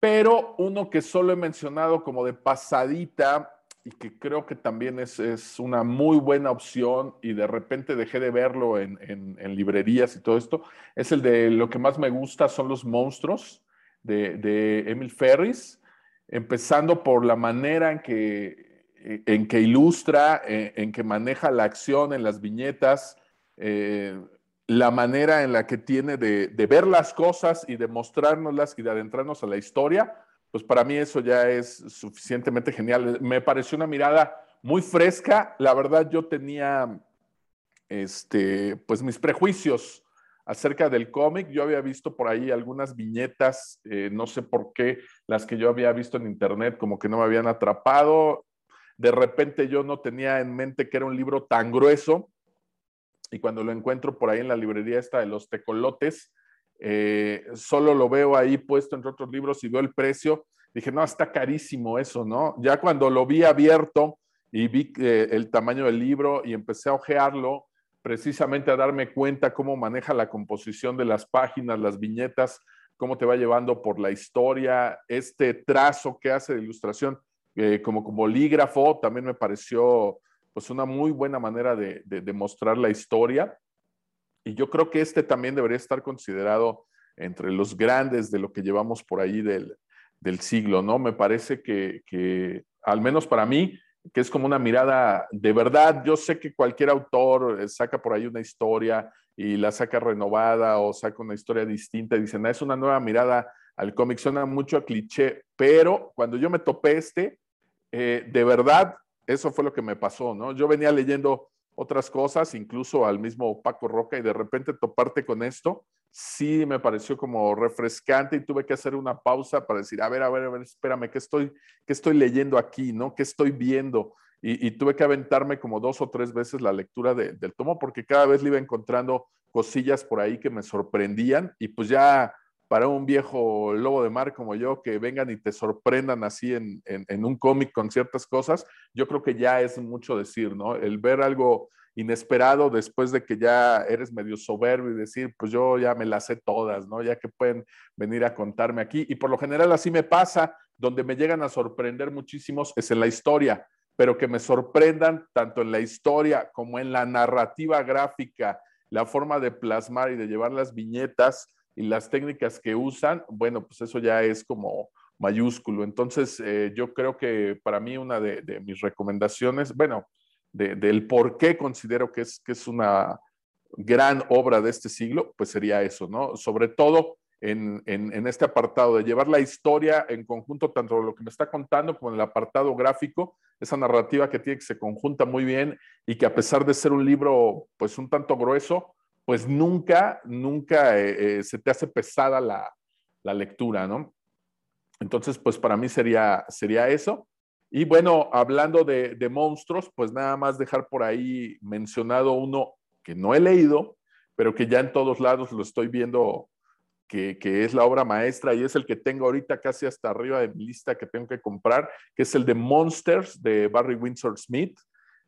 pero uno que solo he mencionado como de pasadita y que creo que también es, es una muy buena opción y de repente dejé de verlo en, en, librerías y todo esto, es el de lo que más me gusta son los monstruos de, de Emil Ferris, empezando por la manera en que, en que ilustra, en, en, que maneja la acción en las viñetas, eh, la manera en la que tiene de, ver las cosas y de mostrárnoslas y de adentrarnos a la historia, pues para mí eso ya es suficientemente genial. Me pareció una mirada muy fresca. La verdad, yo tenía este, pues mis prejuicios acerca del cómic. Yo había visto por ahí algunas viñetas, eh, no sé por qué, las que yo había visto en internet como que no me habían atrapado. De repente yo no tenía en mente que era un libro tan grueso y cuando lo encuentro por ahí en la librería esta de los tecolotes, eh, solo lo veo ahí puesto entre otros libros y veo el precio. Dije, no, está carísimo eso, ¿no? Ya cuando lo vi abierto y vi eh, el tamaño del libro y empecé a ojearlo, precisamente a darme cuenta cómo maneja la composición de las páginas, las viñetas, cómo te va llevando por la historia, este trazo que hace de ilustración eh, como, como bolígrafo, también me pareció pues una muy buena manera de, de, mostrar la historia. Y yo creo que este también debería estar considerado entre los grandes de lo que llevamos por ahí del, del siglo, ¿no? Me parece que, que, al menos para mí, que es como una mirada de verdad. Yo sé que cualquier autor eh, saca por ahí una historia y la saca renovada o saca una historia distinta y dicen, ah, es una nueva mirada al cómic, suena mucho a cliché, pero cuando yo me topé este, eh, de verdad, eso fue lo que me pasó, ¿no? Yo venía leyendo otras cosas, incluso al mismo Paco Roca, y de repente toparte con esto, sí me pareció como refrescante y tuve que hacer una pausa para decir, a ver, a ver, a ver, espérame, ¿qué estoy, qué estoy leyendo aquí? ¿no? ¿Qué estoy viendo? Y, tuve que aventarme como dos o tres veces la lectura del tomo porque cada vez le iba encontrando cosillas por ahí que me sorprendían y pues ya para un viejo lobo de mar como yo que vengan y te sorprendan así en, un cómic con ciertas cosas, yo creo que ya es mucho decir, ¿no? El ver algo inesperado después de que ya eres medio soberbio y decir, pues yo ya me las sé todas, ¿no? Ya que pueden venir a contarme aquí. Y por lo general así me pasa, donde me llegan a sorprender muchísimos es en la historia, pero que me sorprendan tanto en la historia como en la narrativa gráfica, la forma de plasmar y de llevar las viñetas y las técnicas que usan, bueno, pues eso ya es como mayúsculo. Entonces, eh, yo creo que para mí una de, mis recomendaciones, bueno, del por qué considero que es, que es una gran obra de este siglo, pues sería eso, ¿no? Sobre todo en, en, este apartado de llevar la historia en conjunto, tanto lo que me está contando como en el apartado gráfico, esa narrativa que tiene que se conjunta muy bien y que a pesar de ser un libro pues un tanto grueso, pues nunca, nunca eh, eh, se te hace pesada la, la, lectura, ¿no? Entonces, pues para mí sería, sería eso. Y bueno, hablando de, monstruos, pues nada más dejar por ahí mencionado uno que no he leído, pero que ya en todos lados lo estoy viendo que, es la obra maestra y es el que tengo ahorita casi hasta arriba de mi lista que tengo que comprar, que es el de Monsters de Barry Windsor Smith,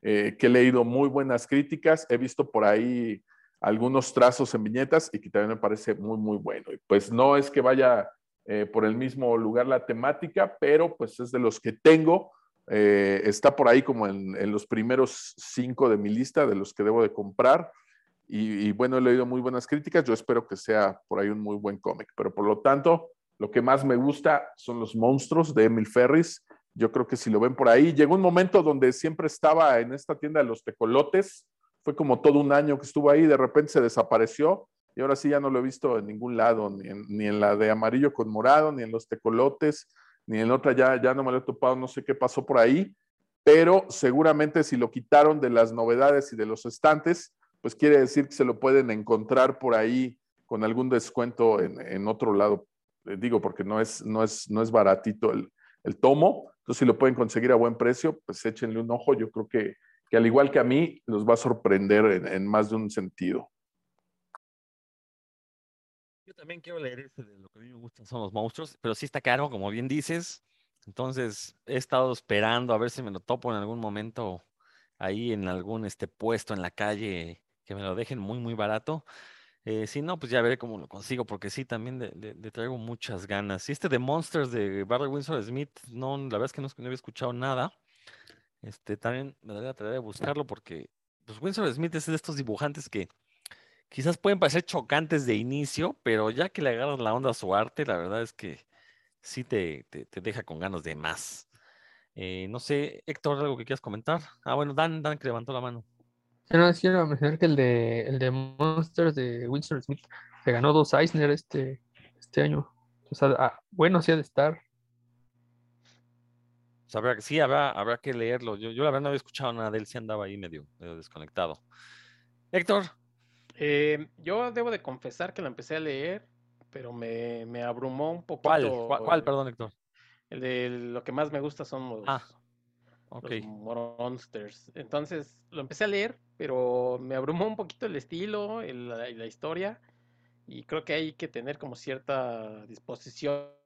eh, que he leído muy buenas críticas, he visto por ahí algunos trazos en viñetas y que también me parece muy, muy bueno. Y pues no es que vaya eh, por el mismo lugar la temática, pero pues es de los que tengo. Eh, está por ahí como en, los primeros cinco de mi lista de los que debo de comprar. Y, bueno, he leído muy buenas críticas. Yo espero que sea por ahí un muy buen cómic. Pero por lo tanto, lo que más me gusta son los monstruos de Emil Ferris. Yo creo que si lo ven por ahí, llegó un momento donde siempre estaba en esta tienda de los tecolotes. Fue como todo un año que estuvo ahí, de repente se desapareció y ahora sí ya no lo he visto en ningún lado, ni en, la de amarillo con morado, ni en los tecolotes, ni en otra ya, ya no me lo he topado, no sé qué pasó por ahí, pero seguramente si lo quitaron de las novedades y de los estantes, pues quiere decir que se lo pueden encontrar por ahí con algún descuento en, en otro lado. Eh, digo, porque no es, no es, no es baratito el, el, tomo. Entonces, si lo pueden conseguir a buen precio, pues échenle un ojo. Yo creo que, que al igual que a mí, los va a sorprender en, en más de un sentido. Yo también quiero leer ese de lo que a mí me gustan son los monstruos, pero sí está caro, como bien dices. Entonces he estado esperando a ver si me lo topo en algún momento ahí en algún este puesto en la calle que me lo dejen muy, muy barato. Eh, si no, pues ya veré cómo lo consigo, porque sí, también le, traigo muchas ganas. Y este de Monsters de Barry Windsor Smith, no, la verdad es que no, había escuchado nada. Este, también me daría la tarea de buscarlo porque pues Windsor Smith es de estos dibujantes que quizás pueden parecer chocantes de inicio, pero ya que le agarras la onda a su arte, la verdad es que sí te, te, deja con ganas de más. Eh, no sé, Héctor, algo que quieras comentar. Ah, bueno, Dan, Dan que levantó la mano. no, quiero mencionar que el de, el de Monsters de Winston Smith se ganó dos Eisner este, este año. O sea, ah, bueno, sí ha de estar. Sí, habrá, habrá que leerlo. Yo, yo la verdad no había escuchado nada de él, sí andaba ahí medio desconectado. Héctor, Eh, yo debo de confesar que lo empecé a leer, pero me, me abrumó un poquito. ¿cuál? ¿Cuál, cuál? Perdón, Héctor. El de lo que más me gusta son los, Ah, Ok. los monsters. Entonces lo empecé a leer, pero me abrumó un poquito el estilo, el- la, y la historia, y creo que hay que tener como cierta disposición.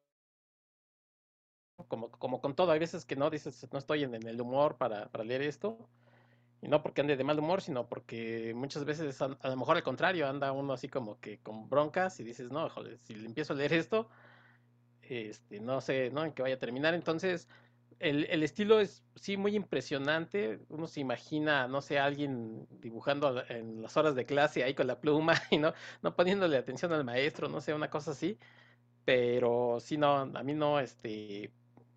Como, como con todo, hay veces que no dices, no estoy en, en el humor para, para leer esto, y no porque ande de mal humor, sino porque muchas veces a, a lo mejor al contrario, anda uno así como que con broncas y dices, no, joder, si le empiezo a leer esto, este, no sé, ¿no? En qué vaya a terminar. Entonces, el, el estilo es sí muy impresionante. Uno se imagina, no sé, alguien dibujando en las horas de clase ahí con la pluma y no, no poniéndole atención al maestro, no sé, una cosa así. Pero sí, no, a mí no, este,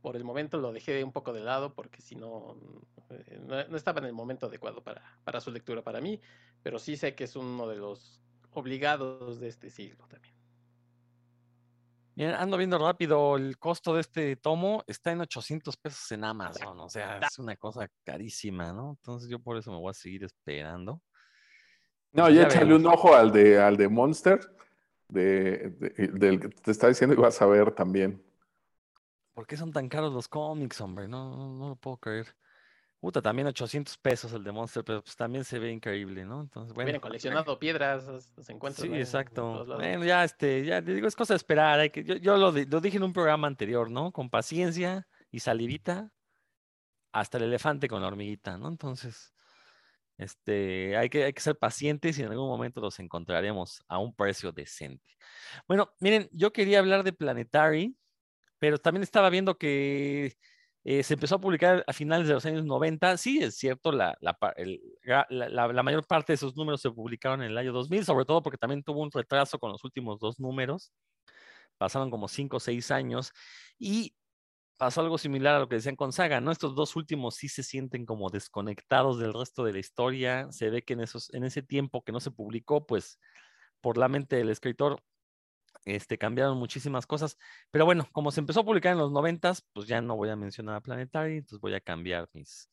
por el momento lo dejé un poco de lado porque si no, eh, no, no estaba en el momento adecuado para, para su lectura para mí, pero sí sé que es uno de los obligados de este siglo también. Miren, ando viendo rápido, el costo de este tomo está en 800 pesos en Amazon, o sea, es una cosa carísima, ¿no? Entonces yo por eso me voy a seguir esperando. No, Pues ya ya échale un ojo al de, al de Monster, de, de- del que te está diciendo y vas a ver también. ¿Por qué son tan caros los cómics, hombre? No, no, no lo puedo creer. Puta, también 800 pesos el de Monster, pero pues también se ve increíble, ¿no? Entonces, bueno. Coleccionado piedras, los- encuentran Sí, en exacto. Bueno, ya, este, ya, te digo, es cosa de esperar. hay que, yo yo lo dije en un programa anterior, ¿no? Con paciencia y salivita, hasta el elefante con la hormiguita, ¿no? Entonces, este, hay que, hay que ser pacientes y en algún momento los encontraremos a un precio decente. Bueno, miren, yo quería hablar de Planetary, pero también estaba viendo que eh, se empezó a publicar a finales de los años 90. Sí, es cierto, la, la, mayor parte de sus números se publicaron en el año 2000, sobre todo porque también tuvo un retraso con los últimos dos números. Pasaron como cinco o seis años y pasó algo similar a lo que decían con Saga, ¿no? Estos dos últimos sí se sienten como desconectados del resto de la historia. Se ve que en, esos, en ese tiempo que no se publicó, pues por la mente del escritor este, cambiaron muchísimas cosas. Pero bueno, como se empezó a publicar en los noventas, pues ya no voy a mencionar a Planetary, entonces voy a cambiar mis,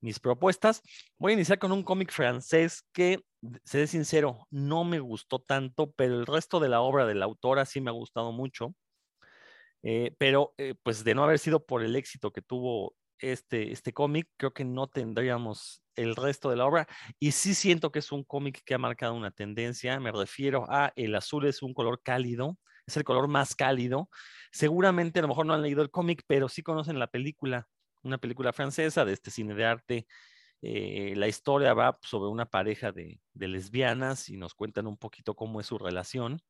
mis propuestas. Voy a iniciar con un cómic francés que, seré sincero, no me gustó tanto, pero el resto de la obra de la autora sí me ha gustado mucho. Eh, pero eh, pues de no haber sido por el éxito que tuvo este, este cómic, creo que no tendríamos el resto de la obra. Y sí siento que es un cómic que ha marcado una tendencia. Me refiero a el azul es un color cálido, es el color más cálido. Seguramente a lo mejor no han leído el cómic, pero sí conocen la película, una película francesa de este cine de arte. Eh, la historia va sobre una pareja de, lesbianas y nos cuentan un poquito cómo es su relación.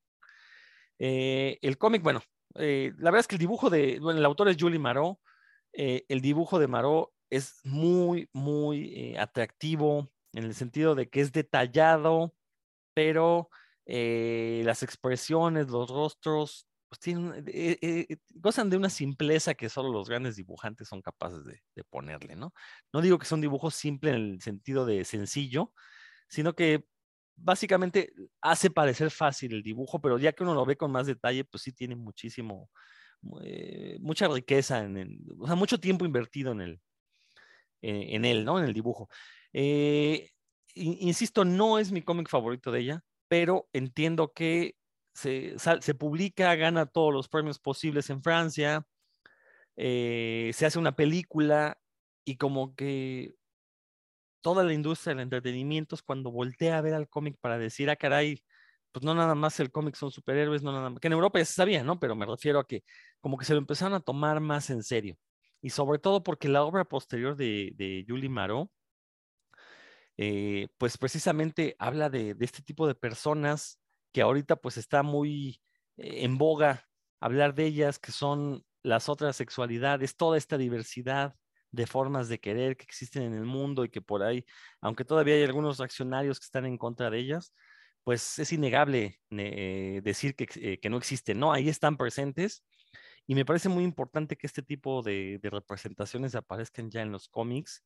Eh, el cómic, bueno, eh, la verdad es que el dibujo de, bueno, el autor es Julie Marot, el dibujo de Marot es muy, muy eh, atractivo en el sentido de que es detallado, pero eh, las expresiones, los rostros, pues tienen, eh, gozan de una simpleza que solo los grandes dibujantes son capaces de, ponerle, ¿no? No digo que son dibujos simples en el sentido de sencillo, sino que básicamente hace parecer fácil el dibujo, pero ya que uno lo ve con más detalle, pues sí tiene muchísimo, mucha riqueza, en el, o sea, mucho tiempo invertido en, el, en, en él, ¿no? En el dibujo. Eh, in- insisto, no es mi cómic favorito de ella, pero entiendo que se publica, gana todos los premios posibles en Francia, eh, se hace una película y como que toda la industria del entretenimiento es cuando voltea a ver al cómic para decir, ah, caray, pues no nada más el cómic son superhéroes, no nada más, que en Europa ya se sabía, ¿no? Pero me refiero a que como que se lo empezaron a tomar más en serio. Y sobre todo porque la obra posterior de, Julie Marot, eh, pues precisamente habla de, este tipo de personas que ahorita pues está muy eh, en boga hablar de ellas, que son las otras sexualidades, toda esta diversidad de formas de querer que existen en el mundo y que por ahí, aunque todavía hay algunos reaccionarios que están en contra de ellas, pues es innegable eh, decir que, eh, que, no existen, ¿no? Ahí están presentes y me parece muy importante que este tipo de, representaciones aparezcan ya en los cómics.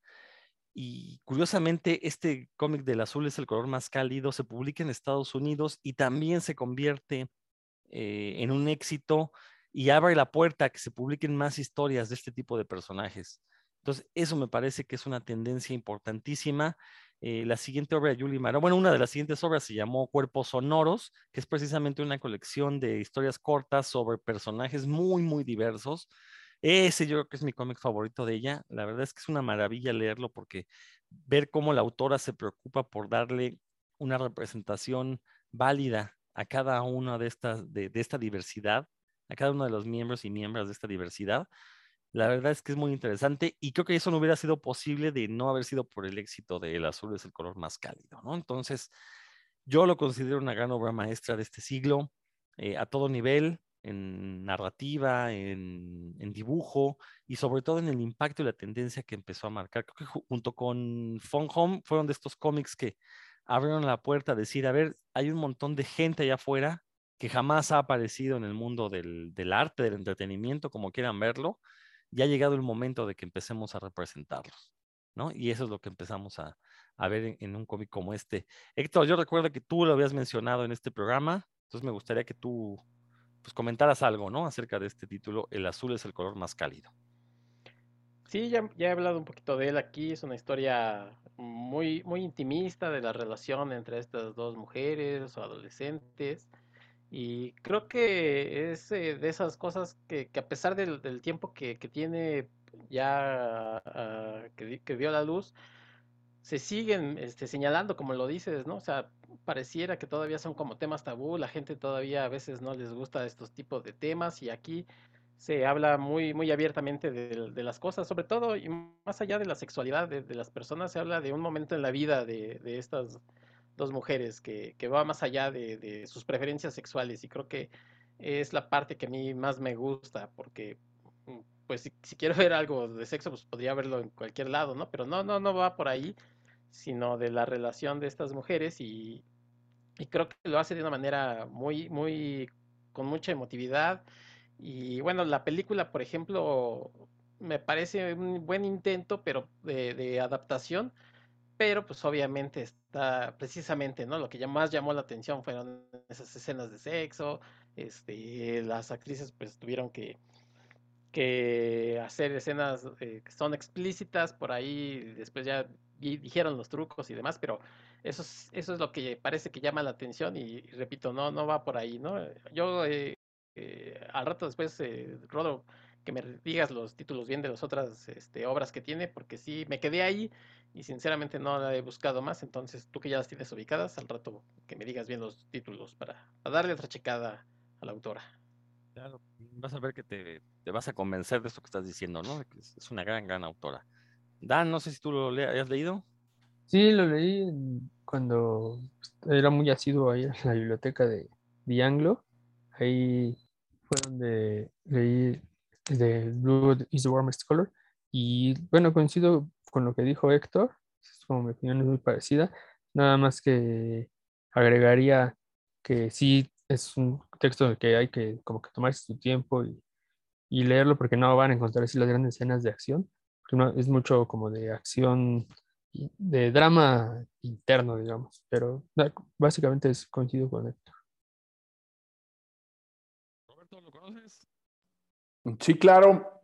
Y curiosamente, este cómic del azul es el color más cálido, se publica en Estados Unidos y también se convierte eh, en un éxito y abre la puerta a que se publiquen más historias de este tipo de personajes. Entonces, eso me parece que es una tendencia importantísima eh, la siguiente obra de Julie Maro, bueno, una de las siguientes obras se llamó Cuerpos Sonoros, que es precisamente una colección de historias cortas sobre personajes muy, muy diversos. Ese yo creo que es mi cómic favorito de ella. La verdad es que es una maravilla leerlo porque ver cómo la autora se preocupa por darle una representación válida a cada una de estas, de, de esta diversidad, a cada uno de los miembros y miembros de esta diversidad, la verdad es que es muy interesante y creo que eso no hubiera sido posible de no haber sido por el éxito de El azul es el color más cálido, ¿no? Entonces, yo lo considero una gran obra maestra de este siglo, eh, a todo nivel, en narrativa, en, dibujo y sobre todo en el impacto y la tendencia que empezó a marcar. Creo que junto con Fun Home fueron de estos cómics que abrieron la puerta a decir, a ver, hay un montón de gente allá afuera que jamás ha aparecido en el mundo del arte, del entretenimiento, como quieran verlo, ya ha llegado el momento de que empecemos a representarlos, ¿no? Y eso es lo que empezamos a, a ver en, un cómic como este. Héctor, yo recuerdo que tú lo habías mencionado en este programa, entonces me gustaría que tú pues, comentaras algo, ¿no? Acerca de este título, El azul es el color más cálido. Sí, ya, ya, he hablado un poquito de él aquí. Es una historia muy, muy intimista de la relación entre estas dos mujeres o adolescentes. Y creo que es eh, de esas cosas que, a pesar del, tiempo que, tiene ya uh, que, que, dio la luz, se siguen este, señalando, como lo dices, ¿no? O sea, pareciera que todavía son como temas tabú, la gente todavía a veces no les gusta estos tipos de temas y aquí se habla muy, muy abiertamente de, de las cosas, sobre todo y más allá de la sexualidad de, de, las personas, se habla de un momento en la vida de, de estas dos mujeres que, que va más allá de, de, sus preferencias sexuales y creo que es la parte que a mí más me gusta porque mm, pues si, si, quiero ver algo de sexo pues podría verlo en cualquier lado, ¿no? Pero no, no, no va por ahí, sino de la relación de estas mujeres y, y creo que lo hace de una manera muy, muy, con mucha emotividad y bueno, la película, por ejemplo, me parece un buen intento, pero de, de adaptación, pero pues obviamente está precisamente, ¿no? Lo que más llamó la atención fueron esas escenas de sexo, este, las actrices pues tuvieron que, que hacer escenas eh, que son explícitas, por ahí después ya dijeron los trucos y demás, pero eso es, eso es lo que parece que llama la atención y, y repito, no, no va por ahí, ¿no? Yo eh, eh, al rato después, eh, Rodo, que me digas los títulos bien de las otras este, obras que tiene, porque sí, me quedé ahí y sinceramente no la he buscado más, entonces tú que ya las tienes ubicadas, al rato que me digas bien los títulos para, para darle otra checada a la autora. Claro, vas a ver que te, te, vas a convencer de esto que estás diciendo, ¿no? Que es una gran, gran autora. Dan, no sé si tú lo le hayas leído. Sí, lo leí cuando era muy asiduo ahí en la biblioteca de, de Anglo. Ahí fue donde leí de Blue is the warmest color. Y bueno, coincido con lo que dijo Héctor, como mi opinión es muy parecida, nada más que agregaría que sí es un texto que hay que como que tomarse su tiempo y, y leerlo porque no van a encontrar así las grandes escenas de acción, no, es mucho como de acción, de drama interno, digamos, pero básicamente es, coincido con Héctor. ¿Lo conoces? Sí, claro.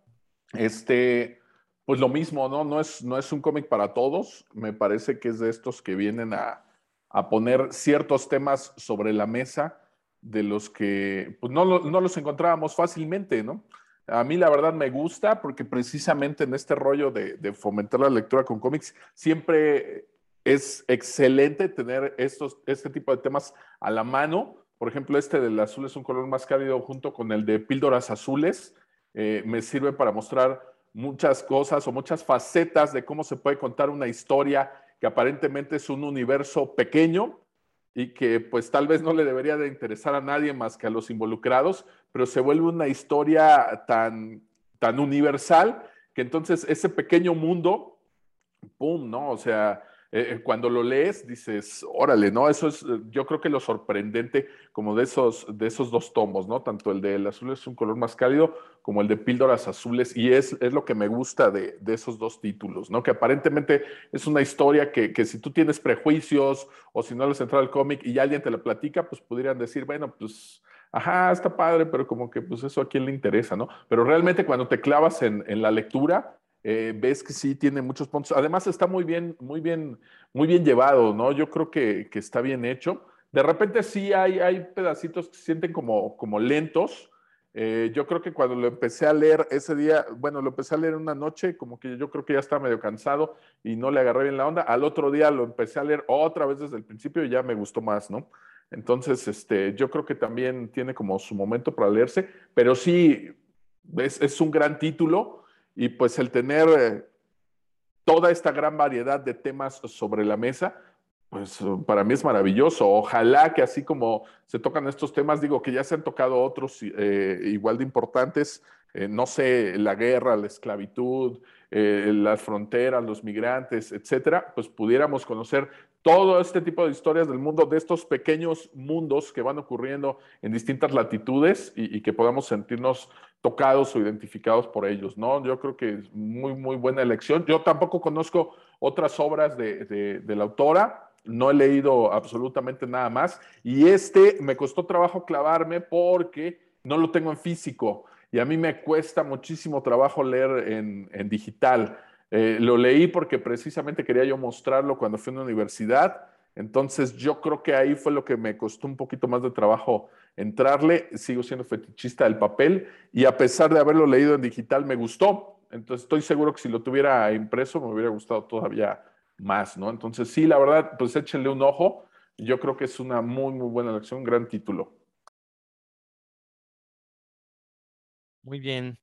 Este, pues lo mismo, ¿no? No es, no es un cómic para todos. Me parece que es de estos que vienen a, a poner ciertos temas sobre la mesa de los que pues no, no, los encontrábamos fácilmente, ¿no? A mí la verdad me gusta porque precisamente en este rollo de, de fomentar la lectura con cómics siempre es excelente tener estos, este tipo de temas a la mano por ejemplo, este del azul es un color más cálido junto con el de píldoras azules. Eh, me sirve para mostrar muchas cosas o muchas facetas de cómo se puede contar una historia que aparentemente es un universo pequeño y que pues tal vez no le debería de interesar a nadie más que a los involucrados, pero se vuelve una historia tan, tan universal que entonces ese pequeño mundo, ¡pum!, ¿no? O sea, eh, cuando lo lees dices, órale, ¿no? Eso es, eh, yo creo que lo sorprendente como de esos, de esos dos tomos, ¿no? Tanto el del azul es un color más cálido como el de píldoras azules, y es, es lo que me gusta de, de, esos dos títulos, ¿no? Que aparentemente es una historia que, que si tú tienes prejuicios o si no les entra al cómic y alguien te la platica, pues podrían decir, bueno, pues ajá, está padre, pero como que pues eso a quién le interesa, ¿no? Pero realmente cuando te clavas en, en la lectura, eh, ves que sí tiene muchos puntos. Además está muy bien, muy bien, muy bien llevado, ¿no? Yo creo que, que está bien hecho. De repente sí hay, hay pedacitos que se sienten como, como lentos. Eh, yo creo que cuando lo empecé a leer ese día, bueno, lo empecé a leer una noche, como que yo creo que ya estaba medio cansado y no le agarré bien la onda. Al otro día lo empecé a leer otra vez desde el principio y ya me gustó más, ¿no? Entonces, este, yo creo que también tiene como su momento para leerse, pero sí es, es un gran título y pues el tener eh, toda esta gran variedad de temas sobre la mesa, pues para mí es maravilloso. Ojalá que así como se tocan estos temas, digo que ya se han tocado otros eh, igual de importantes, eh, no sé, la guerra, la esclavitud, las fronteras, los migrantes, etcétera, pues pudiéramos conocer todo este tipo de historias del mundo, de estos pequeños mundos que van ocurriendo en distintas latitudes y, que podamos sentirnos tocados o identificados por ellos, ¿no? Yo creo que es muy, muy buena elección. Yo tampoco conozco otras obras de, de la autora, no he leído absolutamente nada más y este me costó trabajo clavarme porque no lo tengo en físico y a mí me cuesta muchísimo trabajo leer en, digital. Eh, lo leí porque precisamente quería yo mostrarlo cuando fui a una universidad, entonces yo creo que ahí fue lo que me costó un poquito más de trabajo entrarle. Sigo siendo fetichista del papel y a pesar de haberlo leído en digital me gustó. Entonces estoy seguro que si lo tuviera impreso me hubiera gustado todavía más, ¿no? Entonces, sí, la verdad, pues échenle un ojo. Yo creo que es una muy, muy buena elección, un gran título. Muy bien.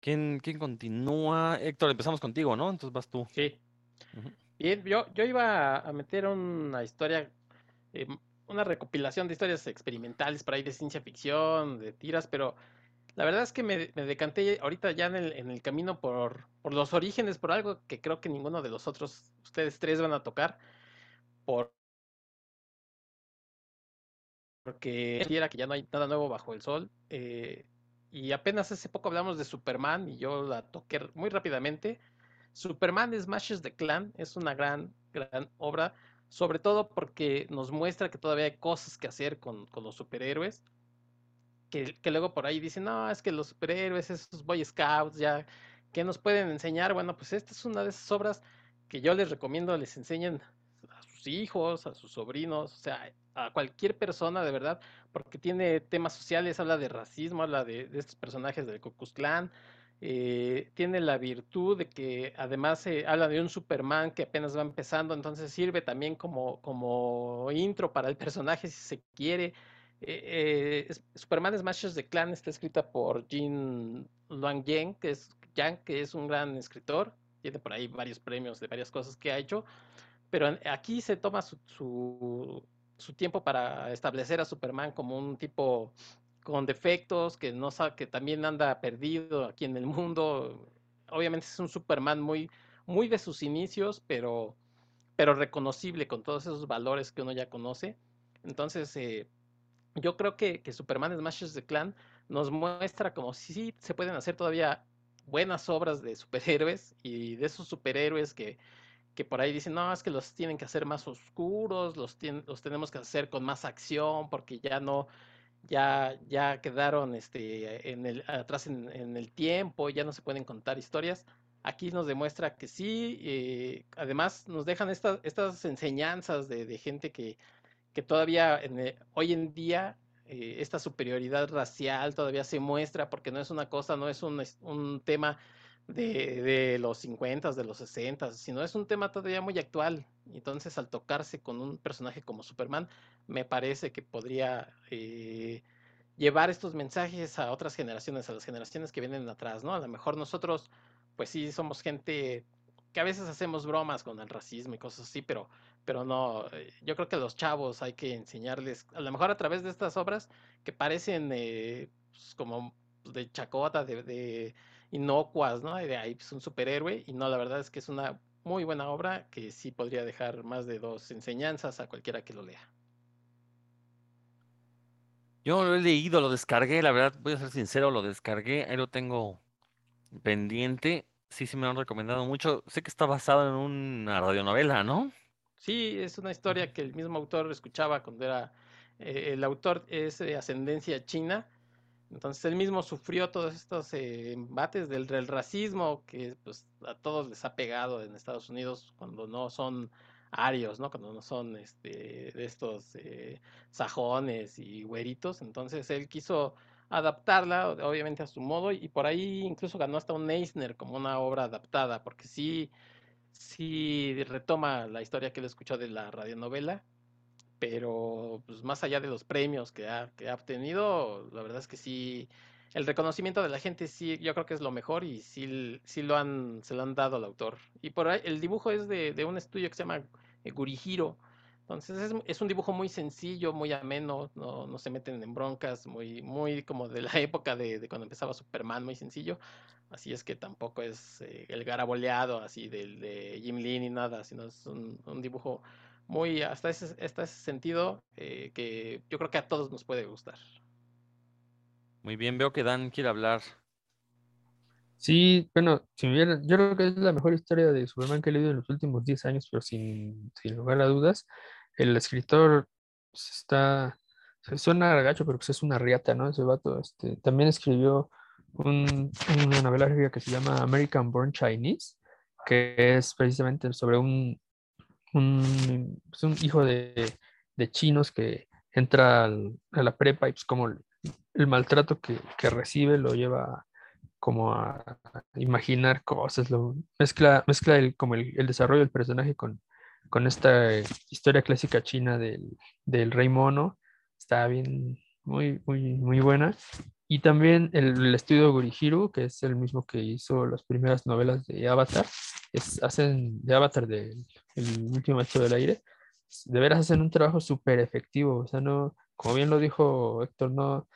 ¿Quién, quién continúa? Héctor, empezamos contigo, ¿no? Entonces vas tú. Sí. Bien, yo, yo iba a meter una historia, eh, una recopilación de historias experimentales por ahí de ciencia ficción, de tiras, pero la verdad es que me, decanté ahorita ya en el, en el camino por, por, los orígenes, por algo que creo que ninguno de los otros, ustedes tres van a tocar, por porque era que ya no hay nada nuevo bajo el sol. Eh, y apenas hace poco hablamos de Superman y yo la toqué muy rápidamente. Superman Smashes the Clan es una gran, gran obra, sobre todo porque nos muestra que todavía hay cosas que hacer con, con los superhéroes que, luego por ahí dicen, no, es que los superhéroes, esos Boy Scouts, ya, ¿qué nos pueden enseñar? Bueno, pues esta es una de esas obras que yo les recomiendo, les enseñen a sus hijos, a sus sobrinos, o sea, a cualquier persona de verdad, porque tiene temas sociales, habla de racismo, habla de, estos personajes del Ku Clan, eh, tiene la virtud de que además habla de un Superman que apenas va empezando, entonces sirve también como, como intro para el personaje si se quiere. Eh, eh Superman Smashes the Clan está escrita por Jin Luang Yang, que es, Yang, que es un gran escritor. Tiene por ahí varios premios de varias cosas que ha hecho. Pero aquí se toma su, su, tiempo para establecer a Superman como un tipo con defectos, que, no sabe, que también anda perdido aquí en el mundo. Obviamente es un Superman muy, muy de sus inicios, pero, pero reconocible con todos esos valores que uno ya conoce. Entonces, eh, yo creo que, que Superman Smashes the Clan nos muestra como si sí se pueden hacer todavía buenas obras de superhéroes y de esos superhéroes que, que por ahí dicen, no, es que los tienen que hacer más oscuros, los, los tenemos que hacer con más acción porque ya no, ya, ya quedaron este, en el, atrás en, el tiempo, ya no se pueden contar historias. Aquí nos demuestra que sí, eh, además nos dejan estas estas enseñanzas de, gente que, que todavía en hoy en día eh, esta superioridad racial todavía se muestra porque no es una cosa, no es un, un tema de, de, los 50, de los 60, sino es un tema todavía muy actual. Entonces, al tocarse con un personaje como Superman, me parece que podría eh, llevar estos mensajes a otras generaciones, a las generaciones que vienen atrás, ¿no? A lo mejor nosotros, pues sí, somos gente que a veces hacemos bromas con el racismo y cosas así, pero pero no, eh, yo creo que a los chavos hay que enseñarles, a lo mejor a través de estas obras que parecen eh, pues, como de chacota, de, de, inocuas, ¿no? De ahí pues, un superhéroe, y no, la verdad es que es una muy buena obra que sí podría dejar más de dos enseñanzas a cualquiera que lo lea. Yo lo he leído, lo descargué, la verdad, voy a ser sincero, lo descargué, ahí lo tengo pendiente. Sí, sí me lo han recomendado mucho. Sé que está basado en una radionovela, ¿no? Sí, es una historia que el mismo autor escuchaba cuando era... Eh, el autor es de ascendencia china Entonces él mismo sufrió todos estos eh, embates del, del, racismo que pues, a todos les ha pegado en Estados Unidos cuando no son arios, ¿no? Cuando no son este, de estos eh, sajones y güeritos. Entonces él quiso adaptarla, obviamente a su modo, y por ahí incluso ganó hasta un Eisner como una obra adaptada, porque sí, sí retoma la historia que él escuchó de la radionovela, pero pues más allá de los premios que ha, que ha obtenido, la verdad es que sí, el reconocimiento de la gente sí, yo creo que es lo mejor y sí, sí lo han, se lo han dado al autor. Y por ahí, el dibujo es de, de un estudio que se llama eh, Gurihiro, entonces es, es, un dibujo muy sencillo, muy ameno, no, no, se meten en broncas, muy, muy como de la época de, de, cuando empezaba Superman, muy sencillo. Así es que tampoco es eh, el garaboleado así del de Jim Lee ni nada, sino es un, un dibujo muy, hasta ese, hasta ese sentido, eh, que yo creo que a todos nos puede gustar. Muy bien, veo que Dan quiere hablar. Sí, bueno, si me viera, yo creo que es la mejor historia de Superman que he leído en los últimos 10 años, pero sin, sin lugar a dudas. El escritor pues, está, suena gacho, pero pues es una riata, ¿no? Ese vato. Este, también escribió un, una novela que se llama American Born Chinese, que es precisamente sobre un, un, pues un hijo de, de, chinos que entra a la prepa y pues como el, el maltrato que, que, recibe lo lleva como a, imaginar cosas, lo, mezcla, mezcla el, como el, el desarrollo del personaje con, con esta historia clásica china del, del, rey mono. Está bien, muy, muy, muy buena. Y también el, el, estudio Gurihiru, que es el mismo que hizo las primeras novelas de Avatar, es, hacen de Avatar del el último maestro del aire, de veras hacen un trabajo súper efectivo. O sea, no, como bien lo dijo Héctor, no,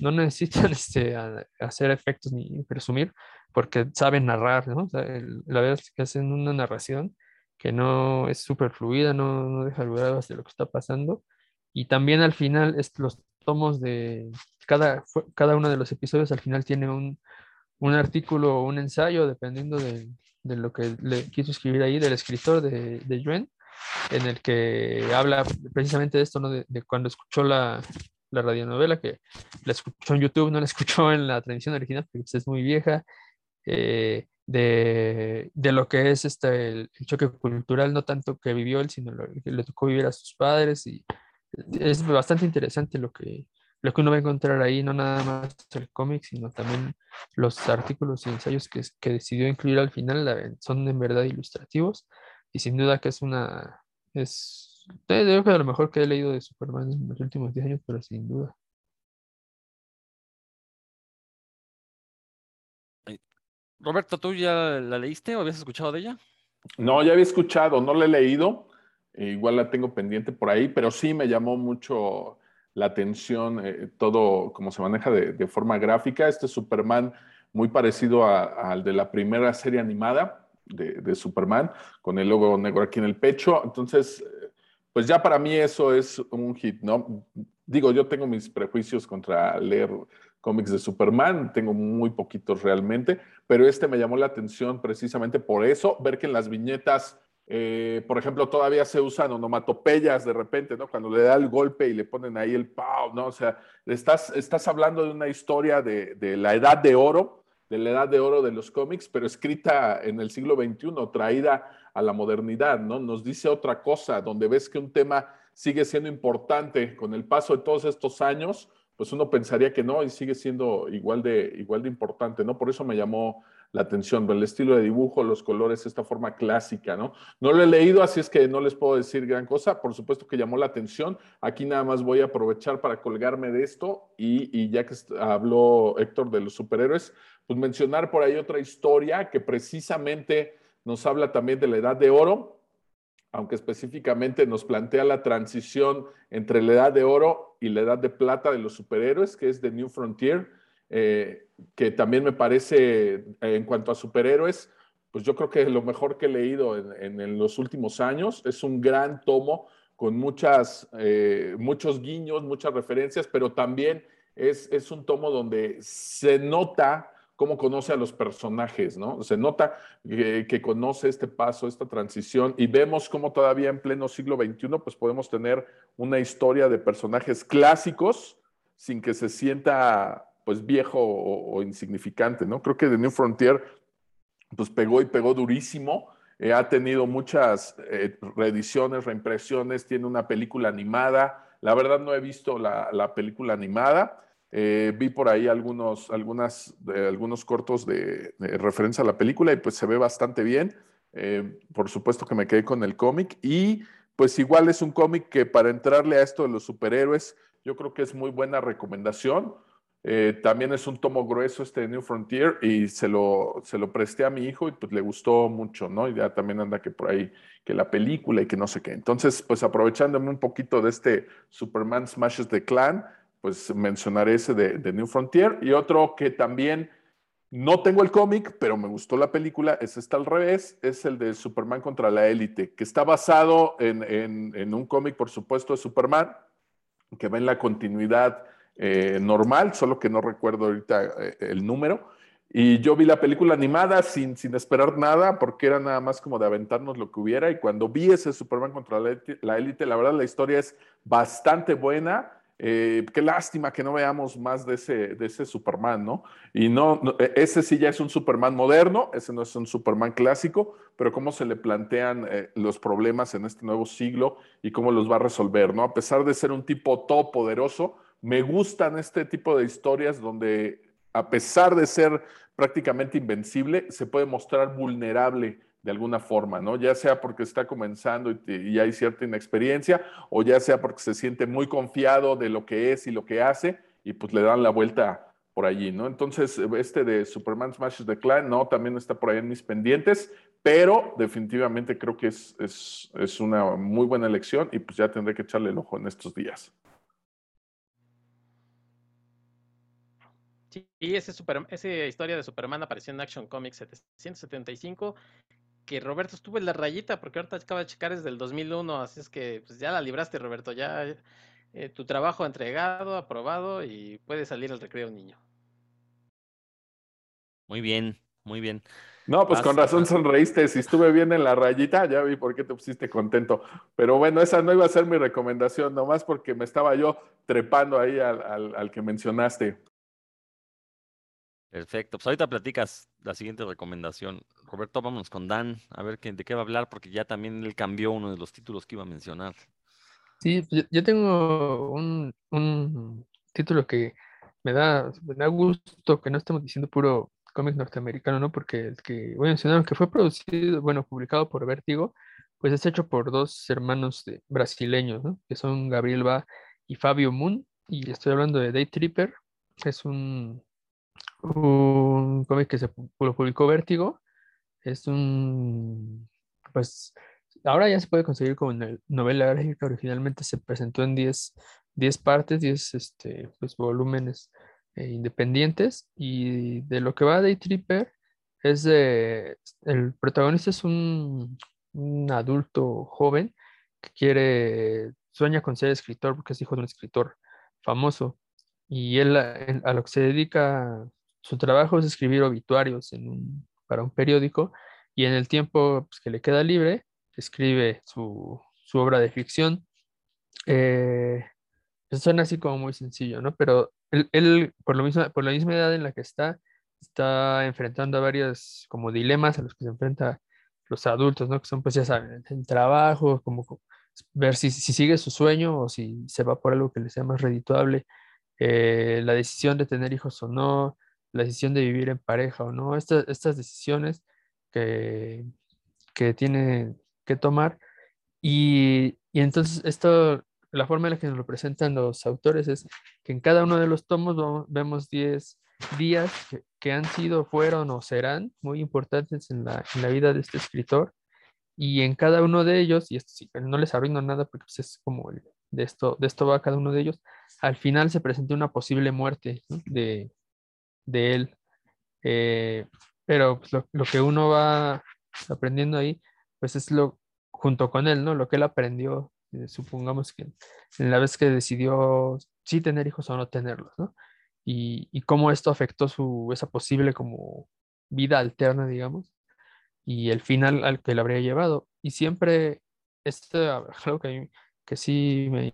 no necesitan este, a, hacer efectos ni presumir, porque saben narrar, ¿no? O sea, el, la verdad es que hacen una narración que no es súper fluida, no, no deja dudas de lo que está pasando. Y también al final, es, los tomos de cada, cada uno de los episodios al final tiene un, un artículo o un ensayo, dependiendo de, de, lo que le quiso escribir ahí, del escritor de, de Yuen, en el que habla precisamente de esto, ¿no? de, de cuando escuchó la, la radionovela, que la escuchó en YouTube, no la escuchó en la transmisión original, porque pues, es muy vieja, eh, de, de, lo que es este, el, el, choque cultural, no tanto que vivió él, sino lo que le tocó vivir a sus padres, y es bastante interesante lo que, lo que uno va a encontrar ahí, no nada más el cómic, sino también los artículos y ensayos que, que decidió incluir al final la, son en verdad ilustrativos y sin duda que es una, es, creo que a lo mejor que he leído de Superman en los últimos 10 años, pero sin duda. Roberto, ¿tú ya la leíste o habías escuchado de ella? No, ya había escuchado, no la he leído, eh, igual la tengo pendiente por ahí, pero sí me llamó mucho la atención, eh, todo como se maneja de, forma gráfica. Este Superman muy parecido al de la primera serie animada de, de, Superman, con el logo negro aquí en el pecho. Entonces, pues ya para mí eso es un hit, ¿no? Digo, yo tengo mis prejuicios contra leer cómics de Superman, tengo muy poquitos realmente, pero este me llamó la atención precisamente por eso, ver que en las viñetas eh, por ejemplo, todavía se usan onomatopeyas de repente, ¿no? Cuando le da el golpe y le ponen ahí el pau, ¿no? O sea, estás, estás hablando de una historia de, de, la edad de oro, de la edad de oro de los cómics, pero escrita en el siglo XXI, traída a la modernidad, ¿no? Nos dice otra cosa, donde ves que un tema sigue siendo importante con el paso de todos estos años, pues uno pensaría que no y sigue siendo igual de, igual de importante, ¿no? Por eso me llamó la atención, el estilo de dibujo, los colores, esta forma clásica, ¿no? No lo he leído, así es que no les puedo decir gran cosa. Por supuesto que llamó la atención. Aquí nada más voy a aprovechar para colgarme de esto y, ya que habló Héctor de los superhéroes, pues mencionar por ahí otra historia que precisamente nos habla también de la edad de oro, aunque específicamente nos plantea la transición entre la edad de oro y la edad de plata de los superhéroes, que es The New Frontier eh, que también me parece, en cuanto a superhéroes, pues yo creo que es lo mejor que he leído en, en los últimos años. Es un gran tomo con muchas, eh, muchos guiños, muchas referencias, pero también es, es un tomo donde se nota cómo conoce a los personajes, ¿no? Se nota que, que, conoce este paso, esta transición, y vemos cómo todavía en pleno siglo XXI, pues podemos tener una historia de personajes clásicos sin que se sienta pues viejo o, insignificante, ¿no? Creo que The New Frontier pues pegó y pegó durísimo. Eh, ha tenido muchas eh, reediciones, reimpresiones, tiene una película animada. La verdad no he visto la, la película animada. Eh, vi por ahí algunos, algunas, algunos cortos de, de, referencia a la película y pues se ve bastante bien. por supuesto que me quedé con el cómic y pues igual es un cómic que para entrarle a esto de los superhéroes, yo creo que es muy buena recomendación. Eh, también es un tomo grueso este de New Frontier y se lo, se lo presté a mi hijo y pues le gustó mucho, ¿no? Y ya también anda que por ahí, que la película y que no sé qué. Entonces, pues aprovechándome un poquito de este Superman Smashes the Clan, pues mencionaré ese de, New Frontier y otro que también no tengo el cómic, pero me gustó la película, es esta al revés, es el de Superman contra la élite, que está basado en, en, en un cómic, por supuesto, de Superman, que va en la continuidad eh, normal, solo que no recuerdo ahorita eh, el número. Y yo vi la película animada sin, sin esperar nada, porque era nada más como de aventarnos lo que hubiera. Y cuando vi ese Superman contra la élite, la verdad la historia es bastante buena. Eh, qué lástima que no veamos más de ese, de ese Superman, ¿no? Y no, e, ese sí ya es un Superman moderno, ese no es un Superman clásico, pero cómo se le plantean eh, los problemas en este nuevo siglo y cómo los va a resolver, ¿no? A pesar de ser un tipo todopoderoso, me gustan este tipo de historias donde a pesar de ser prácticamente invencible, se puede mostrar vulnerable de alguna forma, ¿no? Ya sea porque está comenzando y, hay cierta inexperiencia, o ya sea porque se siente muy confiado de lo que es y lo que hace, y pues le dan la vuelta por allí, ¿no? Entonces, este de Superman Smashes the Clan, no, también está por ahí en mis pendientes, pero definitivamente creo que es, es, es una muy buena elección y pues ya tendré que echarle el ojo en estos días. Sí, ese super, esa historia de Superman apareció en Action Comics 775, que Roberto estuvo en la rayita, porque ahorita acaba de checar desde el 2001, así es que pues ya la libraste, Roberto, ya eh, tu trabajo entregado, aprobado y puede salir al recreo niño. Muy bien, muy bien. No, pues Vas, con razón sonreíste. Si estuve bien en la rayita, ya vi por qué te pusiste contento. Pero bueno, esa no iba a ser mi recomendación, nomás porque me estaba yo trepando ahí al, al, al que mencionaste. Perfecto. Pues ahorita platicas la siguiente recomendación. Roberto, vámonos con Dan, a ver qué, de qué va a hablar, porque ya también él cambió uno de los títulos que iba a mencionar. Sí, pues yo tengo un, un título que me da, me da gusto que no estemos diciendo puro cómic norteamericano, ¿no? Porque el que voy a mencionar, aunque fue producido, bueno, publicado por Vértigo, pues es hecho por dos hermanos brasileños, ¿no? Que son Gabriel Ba y Fabio Moon. Y estoy hablando de Day Tripper. Es un un cómic que se lo publicó Vértigo. Es un, pues, ahora ya se puede conseguir como novela gráfica. Originalmente se presentó en 10, 10 partes, 10 este, pues, volúmenes eh, independientes. Y de lo que va Day Tripper es de, el protagonista es un, un adulto joven que quiere, sueña con ser escritor porque es hijo de un escritor famoso. Y él a, a lo que se dedica su trabajo es escribir obituarios en un, para un periódico y en el tiempo pues, que le queda libre escribe su, su obra de ficción. Eh, eso suena así como muy sencillo, ¿no? Pero él, él, por, lo mismo, por la misma edad en la que está, está enfrentando a varios como dilemas a los que se enfrentan los adultos, ¿no? Que son, pues ya saben, el trabajo, como ver si, si sigue su sueño o si se va por algo que le sea más redituable, eh, la decisión de tener hijos o no, la decisión de vivir en pareja o no, estas, estas decisiones que, que tiene que tomar. Y, y, entonces esto, la forma en la que nos lo presentan los autores es que en cada uno de los tomos vemos 10 días que, han sido, fueron o serán muy importantes en la, en la, vida de este escritor. Y en cada uno de ellos, y esto sí, no les arruino nada porque pues es como el, de, esto, de esto va cada uno de ellos, al final se presenta una posible muerte de, de él. Eh, pero pues, lo, que uno va aprendiendo ahí, pues es lo junto con él, ¿no? Lo que él aprendió, eh, supongamos que en la vez que decidió si tener hijos o no tenerlos, ¿no? Y, y, cómo esto afectó su, esa posible como vida alterna, digamos, y el final al que le habría llevado. Y siempre, esto algo que, que sí me,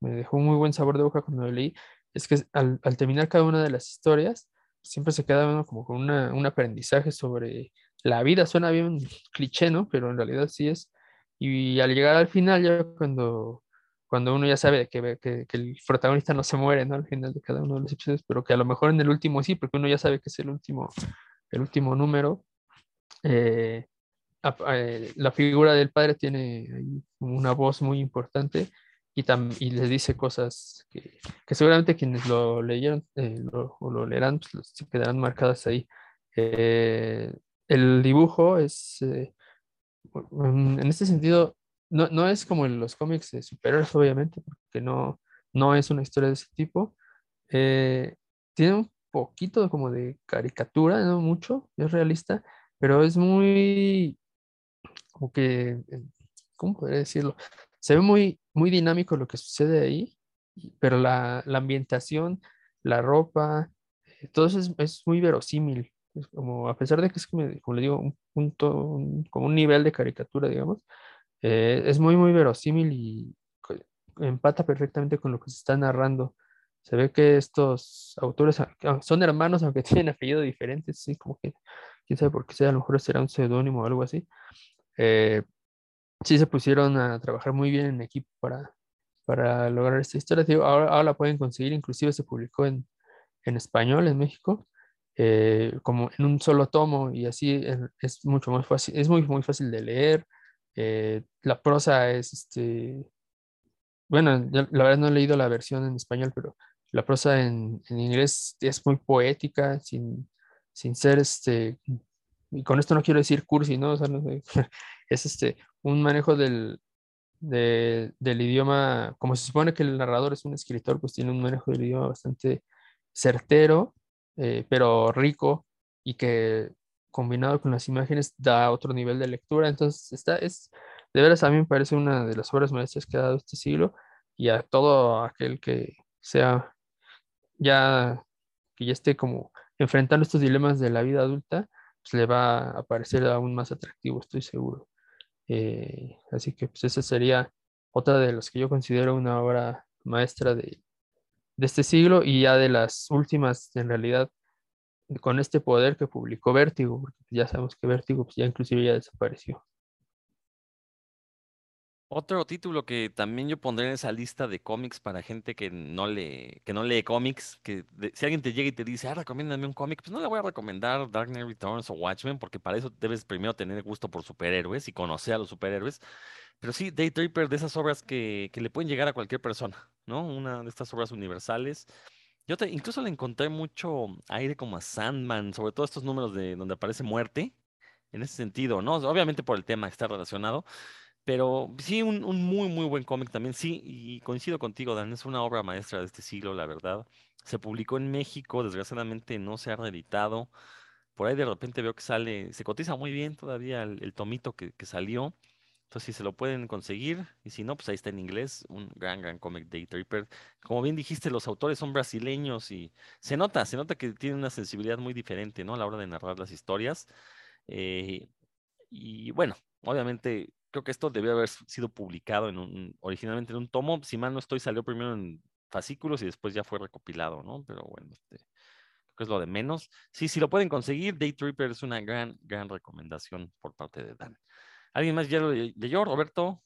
me dejó un muy buen sabor de boca cuando lo leí, es que al, al terminar cada una de las historias, siempre se queda uno como con una- un aprendizaje sobre la vida. Suena bien cliché, ¿no? Pero en realidad sí es. Y al llegar al final, ya cuando, cuando uno ya sabe que, que, el protagonista no se muere, ¿no? Al final de cada uno de los episodios, pero que a lo mejor en el último sí, porque uno ya sabe que es el último, el último número. eh, eh, la figura del padre tiene una voz muy importante y, tam- y les dice cosas que, que seguramente quienes lo leyeron eh, lo- o lo leerán pues, se quedarán marcadas ahí. Eh, el dibujo es, eh, en este sentido, no, no es como en los cómics de superhéroes, obviamente, porque no, no es una historia de ese tipo. Eh, tiene un poquito como de caricatura, no mucho, es realista, pero es muy, como que, eh, ¿cómo podría decirlo? Se ve muy, muy dinámico lo que sucede ahí, pero la, la ambientación, la ropa, todo eso es, es muy verosímil. Es como, a pesar de que es como, le digo, un punto, un- como un nivel de caricatura, digamos, eh, es muy, muy verosímil y empata perfectamente con lo que se está narrando. Se ve que estos autores son hermanos, aunque tienen apellidos diferentes, sí, como que, quién sabe por qué sea, a lo mejor será un seudónimo o algo así. Eh, sí se pusieron a trabajar muy bien en equipo para, para lograr esta historia. Ahora, ahora la pueden conseguir, inclusive se publicó en, en español en México, eh, como en un solo tomo y así es, mucho más fácil, es muy, muy fácil de leer. eh, la prosa es, este, bueno, la verdad no he leído la versión en español, pero la prosa en, inglés es muy poética, sin, sin ser, este, y con esto no quiero decir cursi, ¿no? es este, un manejo del, de- del idioma, como se supone que el narrador es un escritor, pues tiene un manejo del idioma bastante certero, eh, pero rico y que combinado con las imágenes da otro nivel de lectura. Entonces, está, es, de veras a mí me parece una de las obras maestras que ha dado este siglo y a todo aquel que sea ya, que ya esté como enfrentando estos dilemas de la vida adulta, pues le va a parecer aún más atractivo, estoy seguro. Eh, así que pues esa sería otra de las que yo considero una obra maestra de, de este siglo y ya de las últimas, en realidad, con este poder que publicó Vértigo, porque ya sabemos que Vértigo pues, ya inclusive ya desapareció. Otro título que también yo pondré en esa lista de cómics para gente que no lee, que no lee cómics, que de- si alguien te llega y te dice, ah, recomiéndame un cómic, pues no le voy a recomendar Dark Knight Returns o Watchmen, porque para eso debes primero tener gusto por superhéroes y conocer a los superhéroes. Pero sí, Day Tripper, de esas obras que, que le pueden llegar a cualquier persona, ¿no? Una de estas obras universales. Yo te- incluso le encontré mucho aire como a Sandman, sobre todo estos números de donde aparece muerte, en ese sentido, ¿no? Obviamente por el tema que está relacionado, pero sí, un, un muy, muy buen cómic también, sí, y coincido contigo, Dan, es una obra maestra de este siglo, la verdad. Se publicó en México, desgraciadamente no se ha reeditado. Por ahí de repente veo que sale, se cotiza muy bien todavía el, tomito que, que salió. Entonces, si se lo pueden conseguir, y si no, pues ahí está en inglés, un gran, gran cómic Day Tripper. Como bien dijiste, los autores son brasileños y se nota, se nota que tienen una sensibilidad muy diferente, ¿no? A la hora de narrar las historias. Eh, y bueno, obviamente creo que esto debió haber sido publicado en un, originalmente en un tomo. Si mal no estoy, salió primero en fascículos y después ya fue recopilado, ¿no? Pero bueno, este, creo que es lo de menos. Sí, si lo pueden conseguir, Day Tripper es una gran, gran recomendación por parte de Dan. ¿Alguien más ya lo le- leyó, Roberto?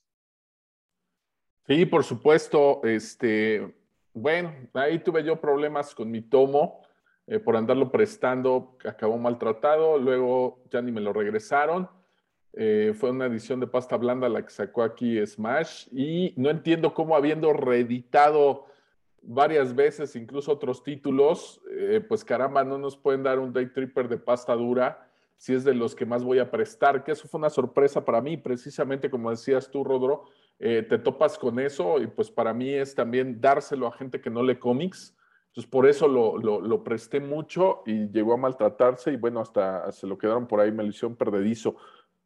Sí, por supuesto. Este, bueno, ahí tuve yo problemas con mi tomo eh, por andarlo prestando, acabó maltratado, luego ya ni me lo regresaron. Eh, fue una edición de pasta blanda la que sacó aquí Smash y no entiendo cómo habiendo reeditado varias veces, incluso otros títulos, eh, pues caramba, no nos pueden dar un Day Tripper de pasta dura si es de los que más voy a prestar, que eso fue una sorpresa para mí, precisamente como decías tú, Rodro, eh, te topas con eso y pues para mí es también dárselo a gente que no lee cómics. Entonces por eso lo, lo, lo presté mucho y llegó a maltratarse y bueno, hasta se lo quedaron por ahí, me lo hicieron perdedizo.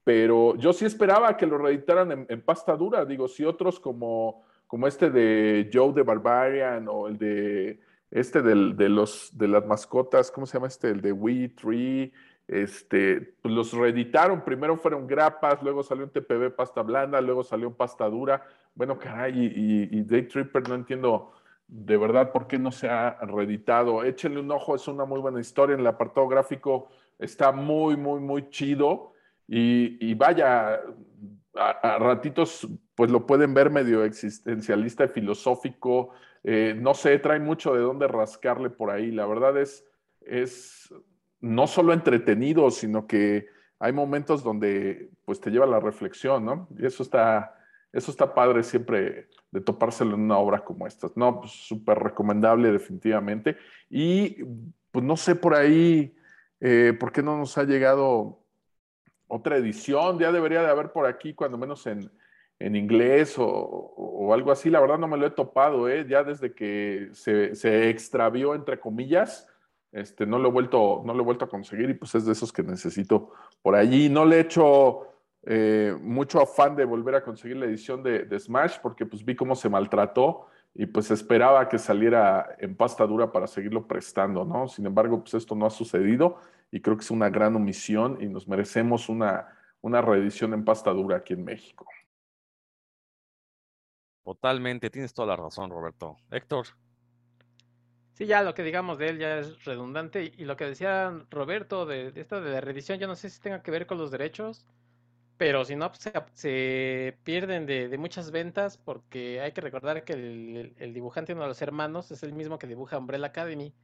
Pero yo sí esperaba que lo reeditaran en, pasta dura, digo, si otros como, como este de Joe de Barbarian o el de este del, de, los, de las mascotas, ¿cómo se llama este? El de Wee Tree, este, pues los reeditaron, primero fueron grapas, luego salió un TPB pasta blanda, luego salió pasta dura. Bueno, caray, y, y, y Day Tripper no entiendo de verdad, ¿por qué no se ha reeditado? Échenle un ojo, es una muy buena historia. En el apartado gráfico está muy, muy, muy chido. Y, vaya, a, ratitos, pues lo pueden ver medio existencialista y filosófico. Eh, no sé, trae mucho de dónde rascarle por ahí. La verdad es, es no solo entretenido, sino que hay momentos donde pues te lleva la reflexión, ¿no? Y eso está, eso está padre siempre de topárselo en una obra como esta. No, pues súper recomendable definitivamente. Y pues no sé por ahí, eh, ¿por qué no nos ha llegado otra edición? Ya debería de haber por aquí, cuando menos en, inglés o, algo así. La verdad no me lo he topado, ¿eh? Ya desde que se, se extravió, entre comillas, este, no, lo he vuelto, no lo he vuelto a conseguir y pues es de esos que necesito por allí. No le he hecho eh, mucho afán de volver a conseguir la edición de, Smash porque pues vi cómo se maltrató y pues esperaba que saliera en pasta dura para seguirlo prestando, ¿no? Sin embargo, pues esto no ha sucedido y creo que es una gran omisión y nos merecemos una, una reedición en pasta dura aquí en México. Totalmente, tienes toda la razón, Roberto. Héctor. Sí, ya lo que digamos de él ya es redundante. Y lo que decía Roberto de, esto de la reedición, yo no sé si tenga que ver con los derechos, pero si no, pues, se, pierden de, muchas ventas porque hay que recordar que el, dibujante uno de los hermanos es el mismo que dibuja Umbrella Academy.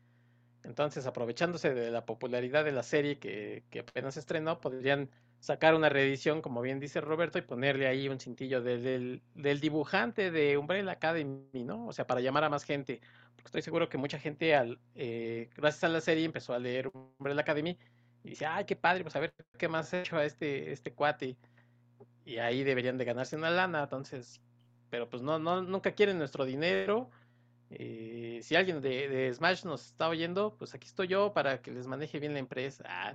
Entonces, aprovechándose de la popularidad de la serie que, que apenas estrenó, podrían sacar una reedición, como bien dice Roberto, y ponerle ahí un cintillo del, del, dibujante de Umbrella Academy, ¿no? O sea, para llamar a más gente. Porque estoy seguro que mucha gente, al, eh, gracias a la serie, empezó a leer Umbrella Academy y dice, ay, qué padre, pues a ver qué más ha hecho a este, este cuate. Y ahí deberían de ganarse una lana, entonces, pero pues no, no nunca quieren nuestro dinero. Eh, si alguien de, Smash nos está oyendo, pues aquí estoy yo para que les maneje bien la empresa. Ah,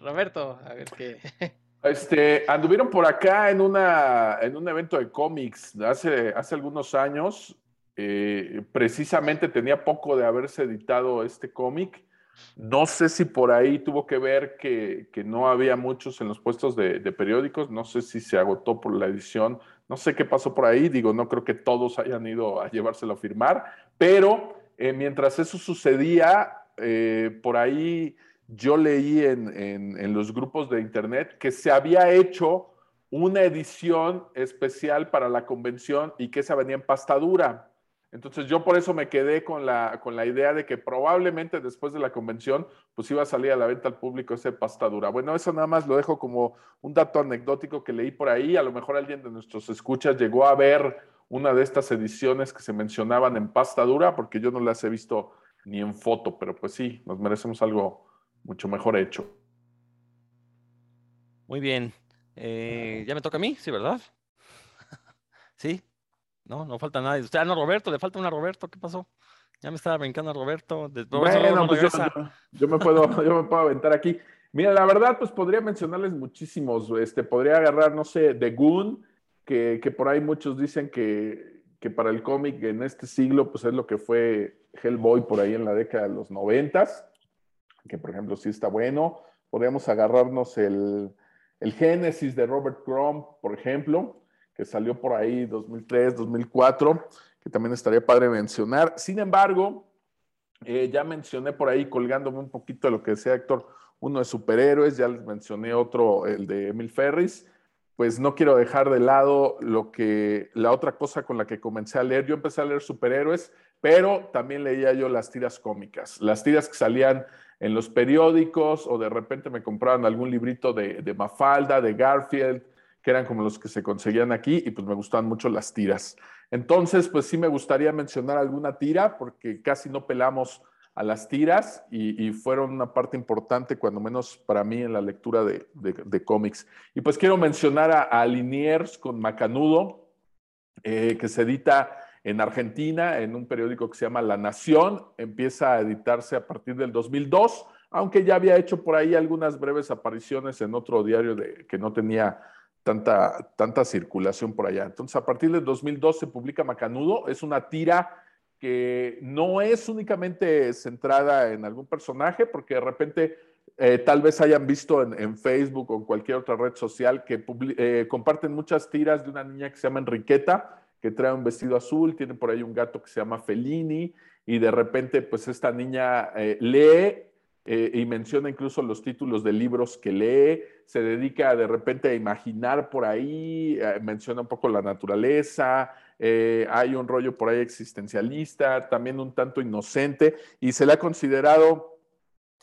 Roberto, a ver qué. Este, anduvieron por acá en, una, en un evento de cómics hace, hace algunos años. Eh, precisamente tenía poco de haberse editado este cómic. No sé si por ahí tuvo que ver que, que no había muchos en los puestos de, periódicos. No sé si se agotó por la edición. No sé qué pasó por ahí. Digo, no creo que todos hayan ido a llevárselo a firmar. Pero eh, mientras eso sucedía, eh, por ahí yo leí en, los grupos de internet que se había hecho una edición especial para la convención y que esa venía en pastadura. Entonces yo por eso me quedé con la, con la idea de que probablemente después de la convención pues iba a salir a la venta al público ese pastadura. Bueno, eso nada más lo dejo como un dato anecdótico que leí por ahí. A lo mejor alguien de nuestros escuchas llegó a ver una de estas ediciones que se mencionaban en pasta dura, porque yo no las he visto ni en foto, pero pues sí, nos merecemos algo mucho mejor hecho. Muy bien. Eh, ya me toca a mí, sí, ¿verdad? sí. No, no falta nadie. Usted, ah, no, Roberto, le falta una Roberto, ¿qué pasó? Ya me estaba brincando a Roberto. Bueno, pues yo, me puedo, yo me puedo aventar aquí. Mira, la verdad, pues podría mencionarles muchísimos. Este, podría agarrar, no sé, The Goon, que, que por ahí muchos dicen que, que para el cómic en este siglo, pues es lo que fue Hellboy por ahí en la década de los noventas, que por ejemplo sí está bueno. Podríamos agarrarnos el, el Génesis de Robert Crumb, por ejemplo, que salió por ahí 2003, 2004, que también estaría padre mencionar. Sin embargo, eh, ya mencioné por ahí, colgándome un poquito de lo que decía Héctor, uno de superhéroes, ya les mencioné otro, el de Emil Ferris pues no quiero dejar de lado lo que la otra cosa con la que comencé a leer. Yo empecé a leer superhéroes, pero también leía yo las tiras cómicas, las tiras que salían en los periódicos o de repente me compraban algún librito de, de Mafalda, de Garfield, que eran como los que se conseguían aquí y pues me gustaban mucho las tiras. Entonces, pues sí me gustaría mencionar alguna tira porque casi no pelamos a las tiras y, fueron una parte importante, cuando menos para mí, en la lectura de, cómics. Y pues quiero mencionar a, Liniers con Macanudo, eh, que se edita en Argentina en un periódico que se llama La Nación. Empieza a editarse a partir del 2002, aunque ya había hecho por ahí algunas breves apariciones en otro diario de, que no tenía tanta, tanta circulación por allá. Entonces, a partir del 2002 se publica Macanudo. Es una tira que no es únicamente centrada en algún personaje, porque de repente eh, tal vez hayan visto en, Facebook o en cualquier otra red social que eh, comparten muchas tiras de una niña que se llama Enriqueta, que trae un vestido azul, tiene por ahí un gato que se llama Fellini y de repente pues esta niña eh, lee eh, y menciona incluso los títulos de libros que lee, se dedica de repente a imaginar por ahí, eh, menciona un poco la naturaleza, eh, hay un rollo por ahí existencialista, también un tanto inocente, y se le ha considerado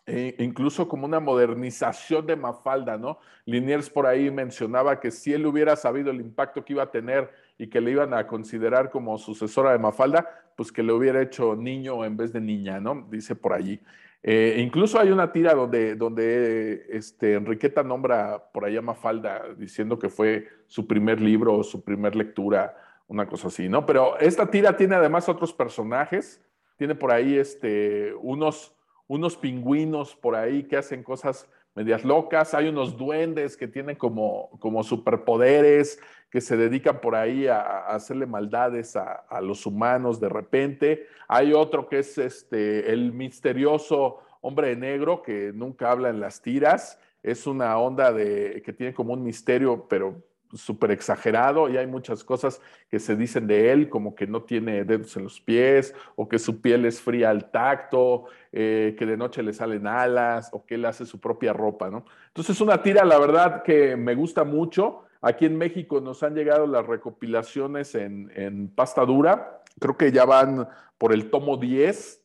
incluso como una modernización de Mafalda, ¿no? Liniers por ahí mencionaba que si él hubiera sabido el impacto que iba a tener y que le iban a considerar como sucesora de Mafalda, pues que le hubiera hecho niño en vez de niña, ¿no? Dice por allí. Eh, incluso hay una tira donde, donde este, Enriqueta nombra por allá Mafalda diciendo que fue su primer libro o su primer lectura, una cosa así, ¿no? Pero esta tira tiene además otros personajes, tiene por ahí este, unos, unos pingüinos por ahí que hacen cosas medias locas, hay unos duendes que tienen como, como superpoderes, que se dedican por ahí a, hacerle maldades a, los humanos de repente, hay otro que es este, el misterioso hombre negro que nunca habla en las tiras, es una onda de, que tiene como un misterio, pero súper exagerado y hay muchas cosas que se dicen de él, como que no tiene dedos en los pies o que su piel es fría al tacto, eh, que de noche le salen alas o que él hace su propia ropa, ¿no? Entonces es una tira, la verdad, que me gusta mucho. Aquí en México nos han llegado las recopilaciones en, en pasta dura, creo que ya van por el tomo 10,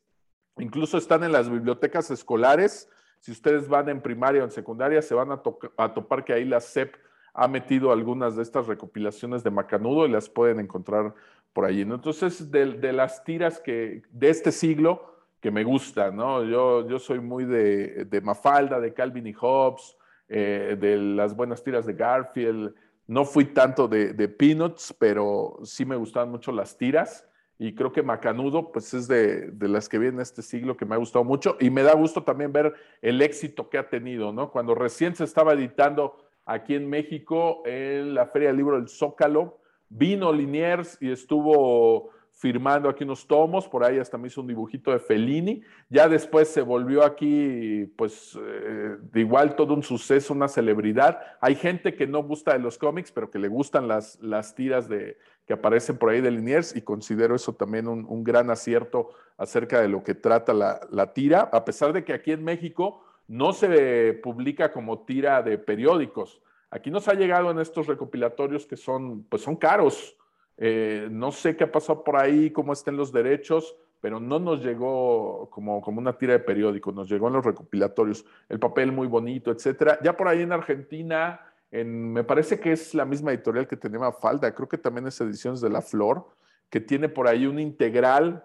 incluso están en las bibliotecas escolares. Si ustedes van en primaria o en secundaria, se van a, a topar que ahí la SEP ha metido algunas de estas recopilaciones de Macanudo y las pueden encontrar por allí. Entonces, de, las tiras que, de este siglo que me gustan, ¿no? Yo, yo soy muy de, Mafalda, de Calvin y Hobbes, eh, de las buenas tiras de Garfield. No fui tanto de, de, Peanuts, pero sí me gustaban mucho las tiras. Y creo que Macanudo, pues es de, de, las que viene este siglo que me ha gustado mucho. Y me da gusto también ver el éxito que ha tenido, ¿no? Cuando recién se estaba editando aquí en México en la Feria del Libro del Zócalo. Vino Liniers y estuvo firmando aquí unos tomos, por ahí hasta me hizo un dibujito de Fellini. Ya después se volvió aquí, pues, eh, de igual todo un suceso, una celebridad. Hay gente que no gusta de los cómics, pero que le gustan las, las tiras de, que aparecen por ahí de Liniers y considero eso también un, gran acierto acerca de lo que trata la, la tira, a pesar de que aquí en México no se publica como tira de periódicos. Aquí nos ha llegado en estos recopilatorios que son, pues son caros. Eh, no sé qué ha pasado por ahí, cómo estén los derechos, pero no nos llegó como, como una tira de periódico, nos llegó en los recopilatorios. El papel muy bonito, etcétera. Ya por ahí en Argentina, en, me parece que es la misma editorial que tenía Falda, creo que también es Ediciones de la Flor, que tiene por ahí un integral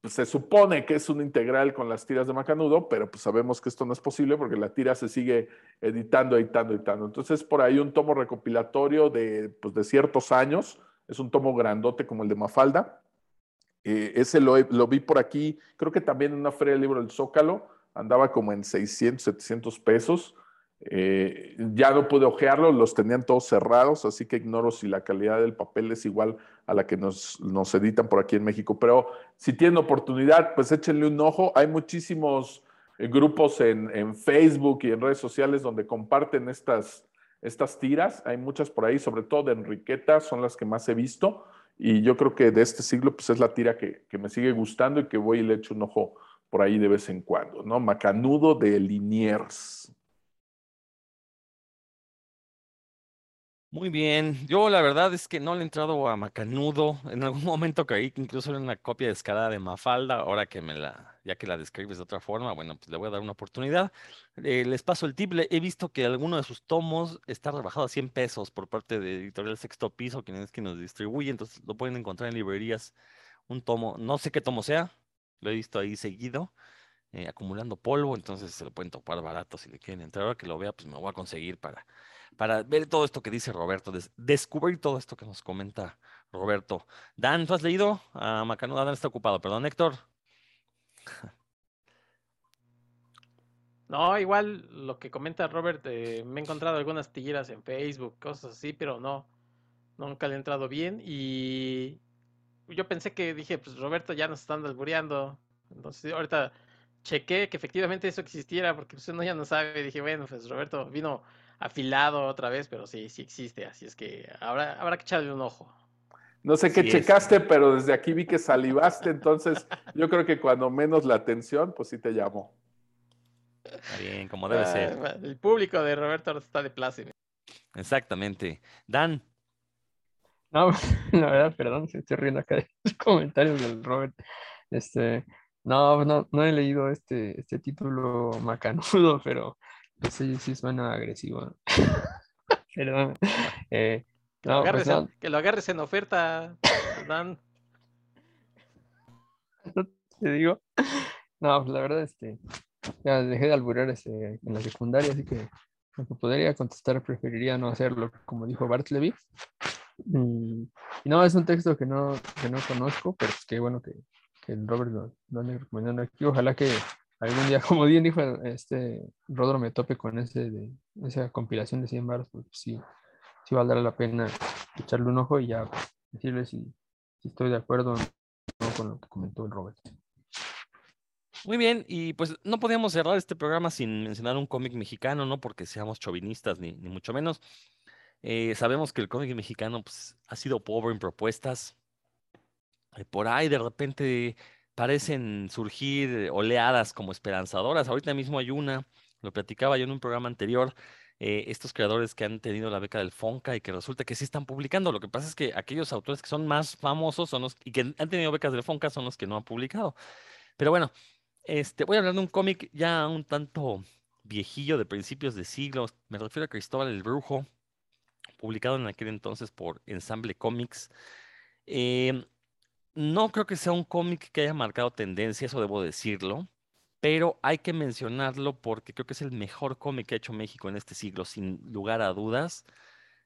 pues, se supone que es un integral con las tiras de Macanudo, pero pues sabemos que esto no es posible porque la tira se sigue editando, editando, editando. Entonces, por ahí un tomo recopilatorio de, pues, de ciertos años, es un tomo grandote como el de Mafalda. Eh, ese lo, vi por aquí, creo que también en una feria del libro del Zócalo, andaba como en 600, 700 pesos. Eh, ya no pude ojearlo, los tenían todos cerrados, así que ignoro si la calidad del papel es igual a la que nos, nos editan por aquí en México. Pero si tienen oportunidad, pues échenle un ojo. Hay muchísimos eh, grupos en, Facebook y en redes sociales donde comparten estas, estas tiras. Hay muchas por ahí, sobre todo de Enriqueta, son las que más he visto. Y yo creo que de este siglo, pues es la tira que, me sigue gustando y que voy y le echo un ojo por ahí de vez en cuando, ¿no? Macanudo de Liniers. Muy bien, yo la verdad es que no le he entrado a Macanudo. En algún momento creí que incluso era una copia descarada de Mafalda. Ahora que me la, ya que la describes de otra forma, bueno, pues le voy a dar una oportunidad. Eh, les paso el tip. He visto que alguno de sus tomos está rebajado a 100 pesos por parte de Editorial Sexto Piso, quien es quien nos distribuye. Entonces lo pueden encontrar en librerías. Un tomo, no sé qué tomo sea, lo he visto ahí seguido. Eh, acumulando polvo, entonces se lo pueden topar barato si le quieren entrar. Ahora que lo vea, pues me voy a conseguir para para ver todo esto que dice Roberto, descubrir todo esto que nos comenta Roberto. Dan, ¿tú has leído? a Macanudo Dan está ocupado, perdón, Héctor. No, igual lo que comenta Robert, eh, me he encontrado algunas tilleras en Facebook, cosas así, pero no, nunca le he entrado bien. Y yo pensé que dije, pues Roberto ya nos están albureando. Entonces ahorita chequé que efectivamente eso existiera, porque pues, uno ya no sabe. Dije, bueno, pues Roberto vino afilado otra vez, pero sí, sí existe, así es que habrá, habrá que echarle un ojo. No sé qué Sí es. checaste, pero desde aquí vi que salivaste, entonces yo creo que cuando menos la atención, pues sí te llamó. Está bien, como debe ser. El público de Roberto está de pláceme. Exactamente. Dan, No, la verdad, perdón, si estoy riendo acá de los comentarios del Robert. Este, no, no, no he leído este, este título macanudo, pero pues sí, sí suena agresivo. Perdón. Eh, Que, lo no, agarres pues en, que lo agarres en oferta, Dan. te digo. No, pues la verdad, este, ya dejé de alburar este, en la secundaria, así que aunque podría contestar, preferiría no hacerlo, como dijo Bartleby. Y, y no, es un texto que no, que no conozco, pero es que bueno que, que Robert lo, lo ande recomendando aquí. Ojalá que algún día, como bien dijo este Rodro, me tope con ese de, esa compilación de 100 baros, pues sí, sí valdrá la pena echarle un ojo y ya decirle si, si estoy de acuerdo o no con lo que comentó el Robert. Muy bien, y pues no podíamos cerrar este programa sin mencionar un cómic mexicano, no porque seamos chauvinistas ni, ni mucho menos. Eh, sabemos que el cómic mexicano pues, ha sido pobre en propuestas. Eh, por ahí de repente parecen surgir oleadas como esperanzadoras. Ahorita mismo hay una, lo platicaba yo en un programa anterior, eh, estos creadores que han tenido la beca del Fonca y que resulta que sí están publicando. Lo que pasa es que aquellos autores que son más famosos son los, y que han tenido becas del Fonca son los que no han publicado. Pero bueno, este, voy a hablar de un cómic ya un tanto viejillo de principios de siglo. Me refiero a Cristóbal el Brujo, publicado en aquel entonces por Ensamble Comics. Eh, no creo que sea un cómic que haya marcado tendencia, eso debo decirlo, pero hay que mencionarlo porque creo que es el mejor cómic que ha hecho México en este siglo, sin lugar a dudas.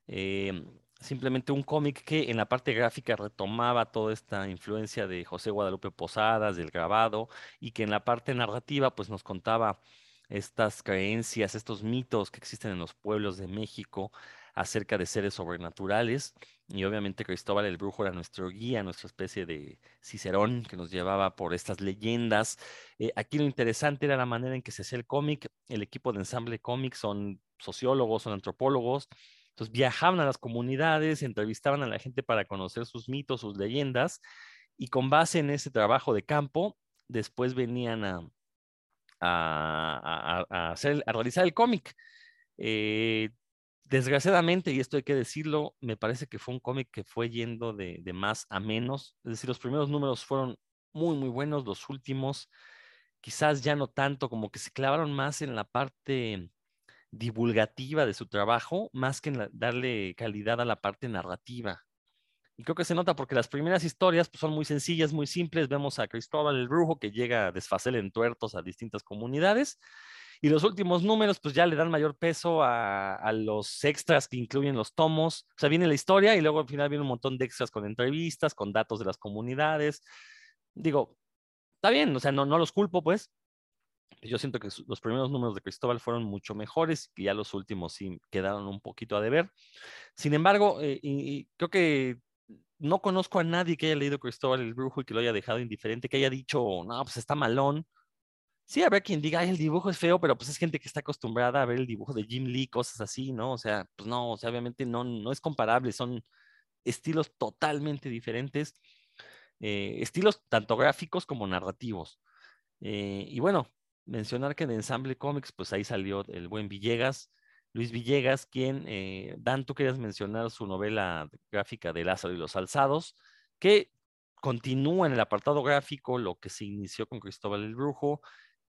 Eh, simplemente un cómic que en la parte gráfica retomaba toda esta influencia de José Guadalupe Posadas, del grabado, y que en la parte narrativa pues nos contaba estas creencias, estos mitos que existen en los pueblos de México acerca de seres sobrenaturales. Y obviamente Cristóbal el Brujo era nuestro guía, nuestra especie de Cicerón que nos llevaba por estas leyendas. Eh, aquí lo interesante era la manera en que se hacía el cómic. El equipo de ensamble cómic son sociólogos, son antropólogos. Entonces viajaban a las comunidades, entrevistaban a la gente para conocer sus mitos, sus leyendas, y con base en ese trabajo de campo, después venían a, a, a, hacer, a realizar el cómic. Eh, desgraciadamente, y esto hay que decirlo, me parece que fue un cómic que fue yendo de, de, más a menos. Es decir, los primeros números fueron muy, muy buenos, los últimos quizás ya no tanto, como que se clavaron más en la parte divulgativa de su trabajo, más que en darle calidad a la parte narrativa. Y creo que se nota porque las primeras historias pues, son muy sencillas, muy simples. Vemos a Cristóbal el Brujo que llega a desfacer en tuertos a distintas comunidades. Y los últimos números, pues ya le dan mayor peso a, a, los extras que incluyen los tomos. O sea, viene la historia y luego al final viene un montón de extras con entrevistas, con datos de las comunidades. Digo, está bien, o sea, no, no los culpo, pues. Yo siento que los primeros números de Cristóbal fueron mucho mejores y ya los últimos sí quedaron un poquito a deber. Sin embargo, eh, y, y creo que no conozco a nadie que haya leído Cristóbal el Brujo y que lo haya dejado indiferente, que haya dicho, no, pues está malón. Sí, habrá quien diga, Ay, el dibujo es feo, pero pues es gente que está acostumbrada a ver el dibujo de Jim Lee, cosas así, ¿no? O sea, pues no, o sea, obviamente no, no es comparable, son estilos totalmente diferentes, eh, estilos tanto gráficos como narrativos. Eh, y bueno, mencionar que de Ensamble Comics, pues ahí salió el buen Villegas, Luis Villegas, quien, eh, Dan, tú querías mencionar su novela gráfica de Lázaro y los Alzados, que continúa en el apartado gráfico lo que se inició con Cristóbal el Brujo,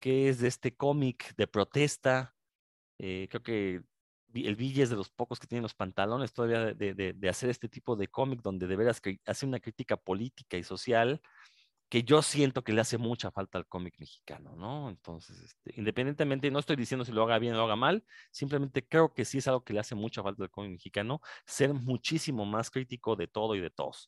que es de este cómic de protesta. Eh, creo que el Ville es de los pocos que tienen los pantalones todavía de, de, de hacer este tipo de cómic donde de veras hace una crítica política y social que yo siento que le hace mucha falta al cómic mexicano, ¿no? Entonces, este, independientemente, no estoy diciendo si lo haga bien o lo haga mal, simplemente creo que sí es algo que le hace mucha falta al cómic mexicano, ser muchísimo más crítico de todo y de todos,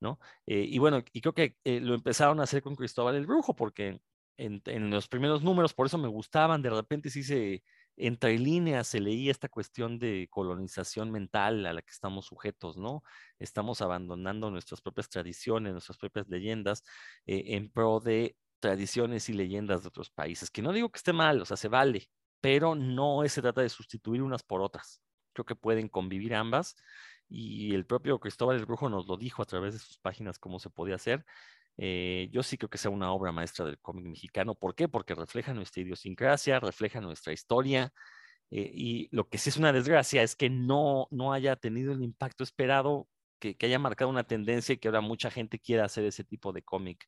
¿no? Eh, y bueno, y creo que eh, lo empezaron a hacer con Cristóbal el Brujo, porque en, los primeros números, por eso me gustaban, de repente sí se, entre líneas se leía esta cuestión de colonización mental a la que estamos sujetos, ¿no? Estamos abandonando nuestras propias tradiciones, nuestras propias leyendas eh, en pro de tradiciones y leyendas de otros países, que no digo que esté mal, o sea, se vale, pero no se trata de sustituir unas por otras. Creo que pueden convivir ambas. Y el propio Cristóbal el Brujo nos lo dijo a través de sus páginas cómo se podía hacer. Eh, yo sí creo que sea una obra maestra del cómic mexicano. ¿Por qué? Porque refleja nuestra idiosincrasia, refleja nuestra historia. eh, y lo que sí es una desgracia es que no, no haya tenido el impacto esperado, que, haya marcado una tendencia y que ahora mucha gente quiera hacer ese tipo de cómic.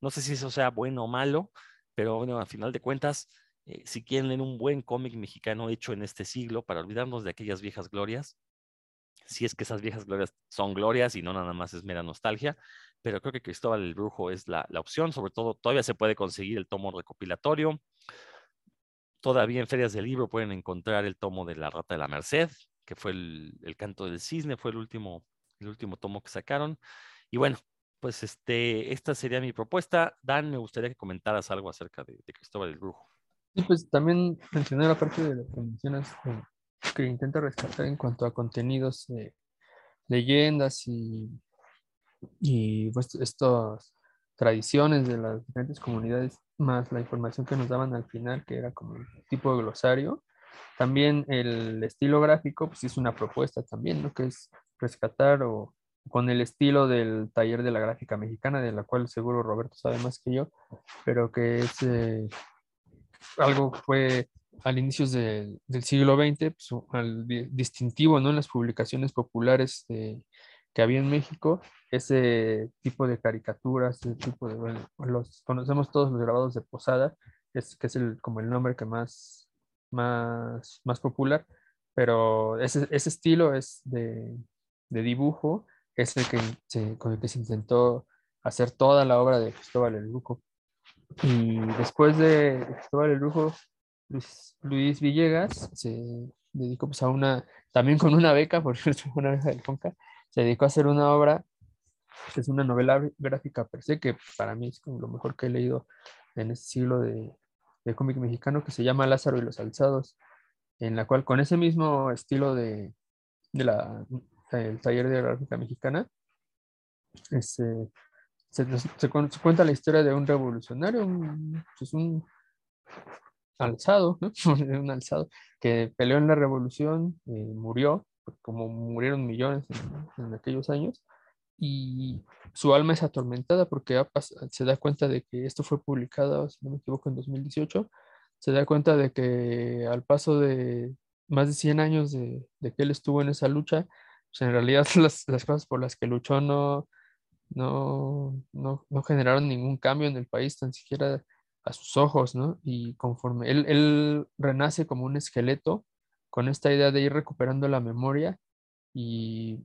No sé si eso sea bueno o malo, pero bueno, a final de cuentas, eh, si quieren leer un buen cómic mexicano hecho en este siglo para olvidarnos de aquellas viejas glorias, si es que esas viejas glorias son glorias y no nada más es mera nostalgia, pero creo que Cristóbal el Brujo es la, la opción, sobre todo todavía se puede conseguir el tomo recopilatorio, todavía en ferias de libro pueden encontrar el tomo de La Rata de la Merced, que fue el, el canto del cisne, fue el último, el último tomo que sacaron, y bueno, pues este, esta sería mi propuesta. Dan, me gustaría que comentaras algo acerca de, Cristóbal el Brujo. Sí, pues también mencionar la parte de lo que eh, que intenta rescatar en cuanto a contenidos, leyendas y, y pues estas tradiciones de las diferentes comunidades, más la información que nos daban al final, que era como un tipo de glosario. También el estilo gráfico, pues es una propuesta también, ¿no? Que es rescatar o con el estilo del taller de la gráfica mexicana, de la cual seguro Roberto sabe más que yo, pero que es eh, algo que fue al inicio del siglo XX, pues, al di- distintivo ¿no? en las publicaciones populares de- que había en México, ese tipo de caricaturas, ese tipo de, bueno, los conocemos todos los grabados de Posada, es, que es el, como el nombre que más, más, más popular, pero ese, ese estilo es de, de dibujo, es el que se- con el que se intentó hacer toda la obra de Cristóbal el Brujo. Y después de Cristóbal el Brujo, Luis, Villegas se dedicó pues a una, también con una beca, por cierto, una beca del Conca, se dedicó a hacer una obra que es una novela gr- gráfica per se, que para mí es lo mejor que he leído en este siglo de, de cómic mexicano, que se llama Lázaro y los Alzados, en la cual con ese mismo estilo de, la, taller de gráfica mexicana, este, se, cuenta la historia de un revolucionario, un, pues un alzado, un alzado que peleó en la revolución, eh, murió, como murieron millones en, aquellos años, y su alma es atormentada porque se da cuenta de que esto fue publicado, si no me equivoco, en 2018, se da cuenta de que al paso de más de 100 años de, de que él estuvo en esa lucha, pues en realidad las, las cosas por las que luchó no, no, no, no generaron ningún cambio en el país, tan siquiera a sus ojos, ¿no? Y conforme él renace como un esqueleto con esta idea de ir recuperando la memoria y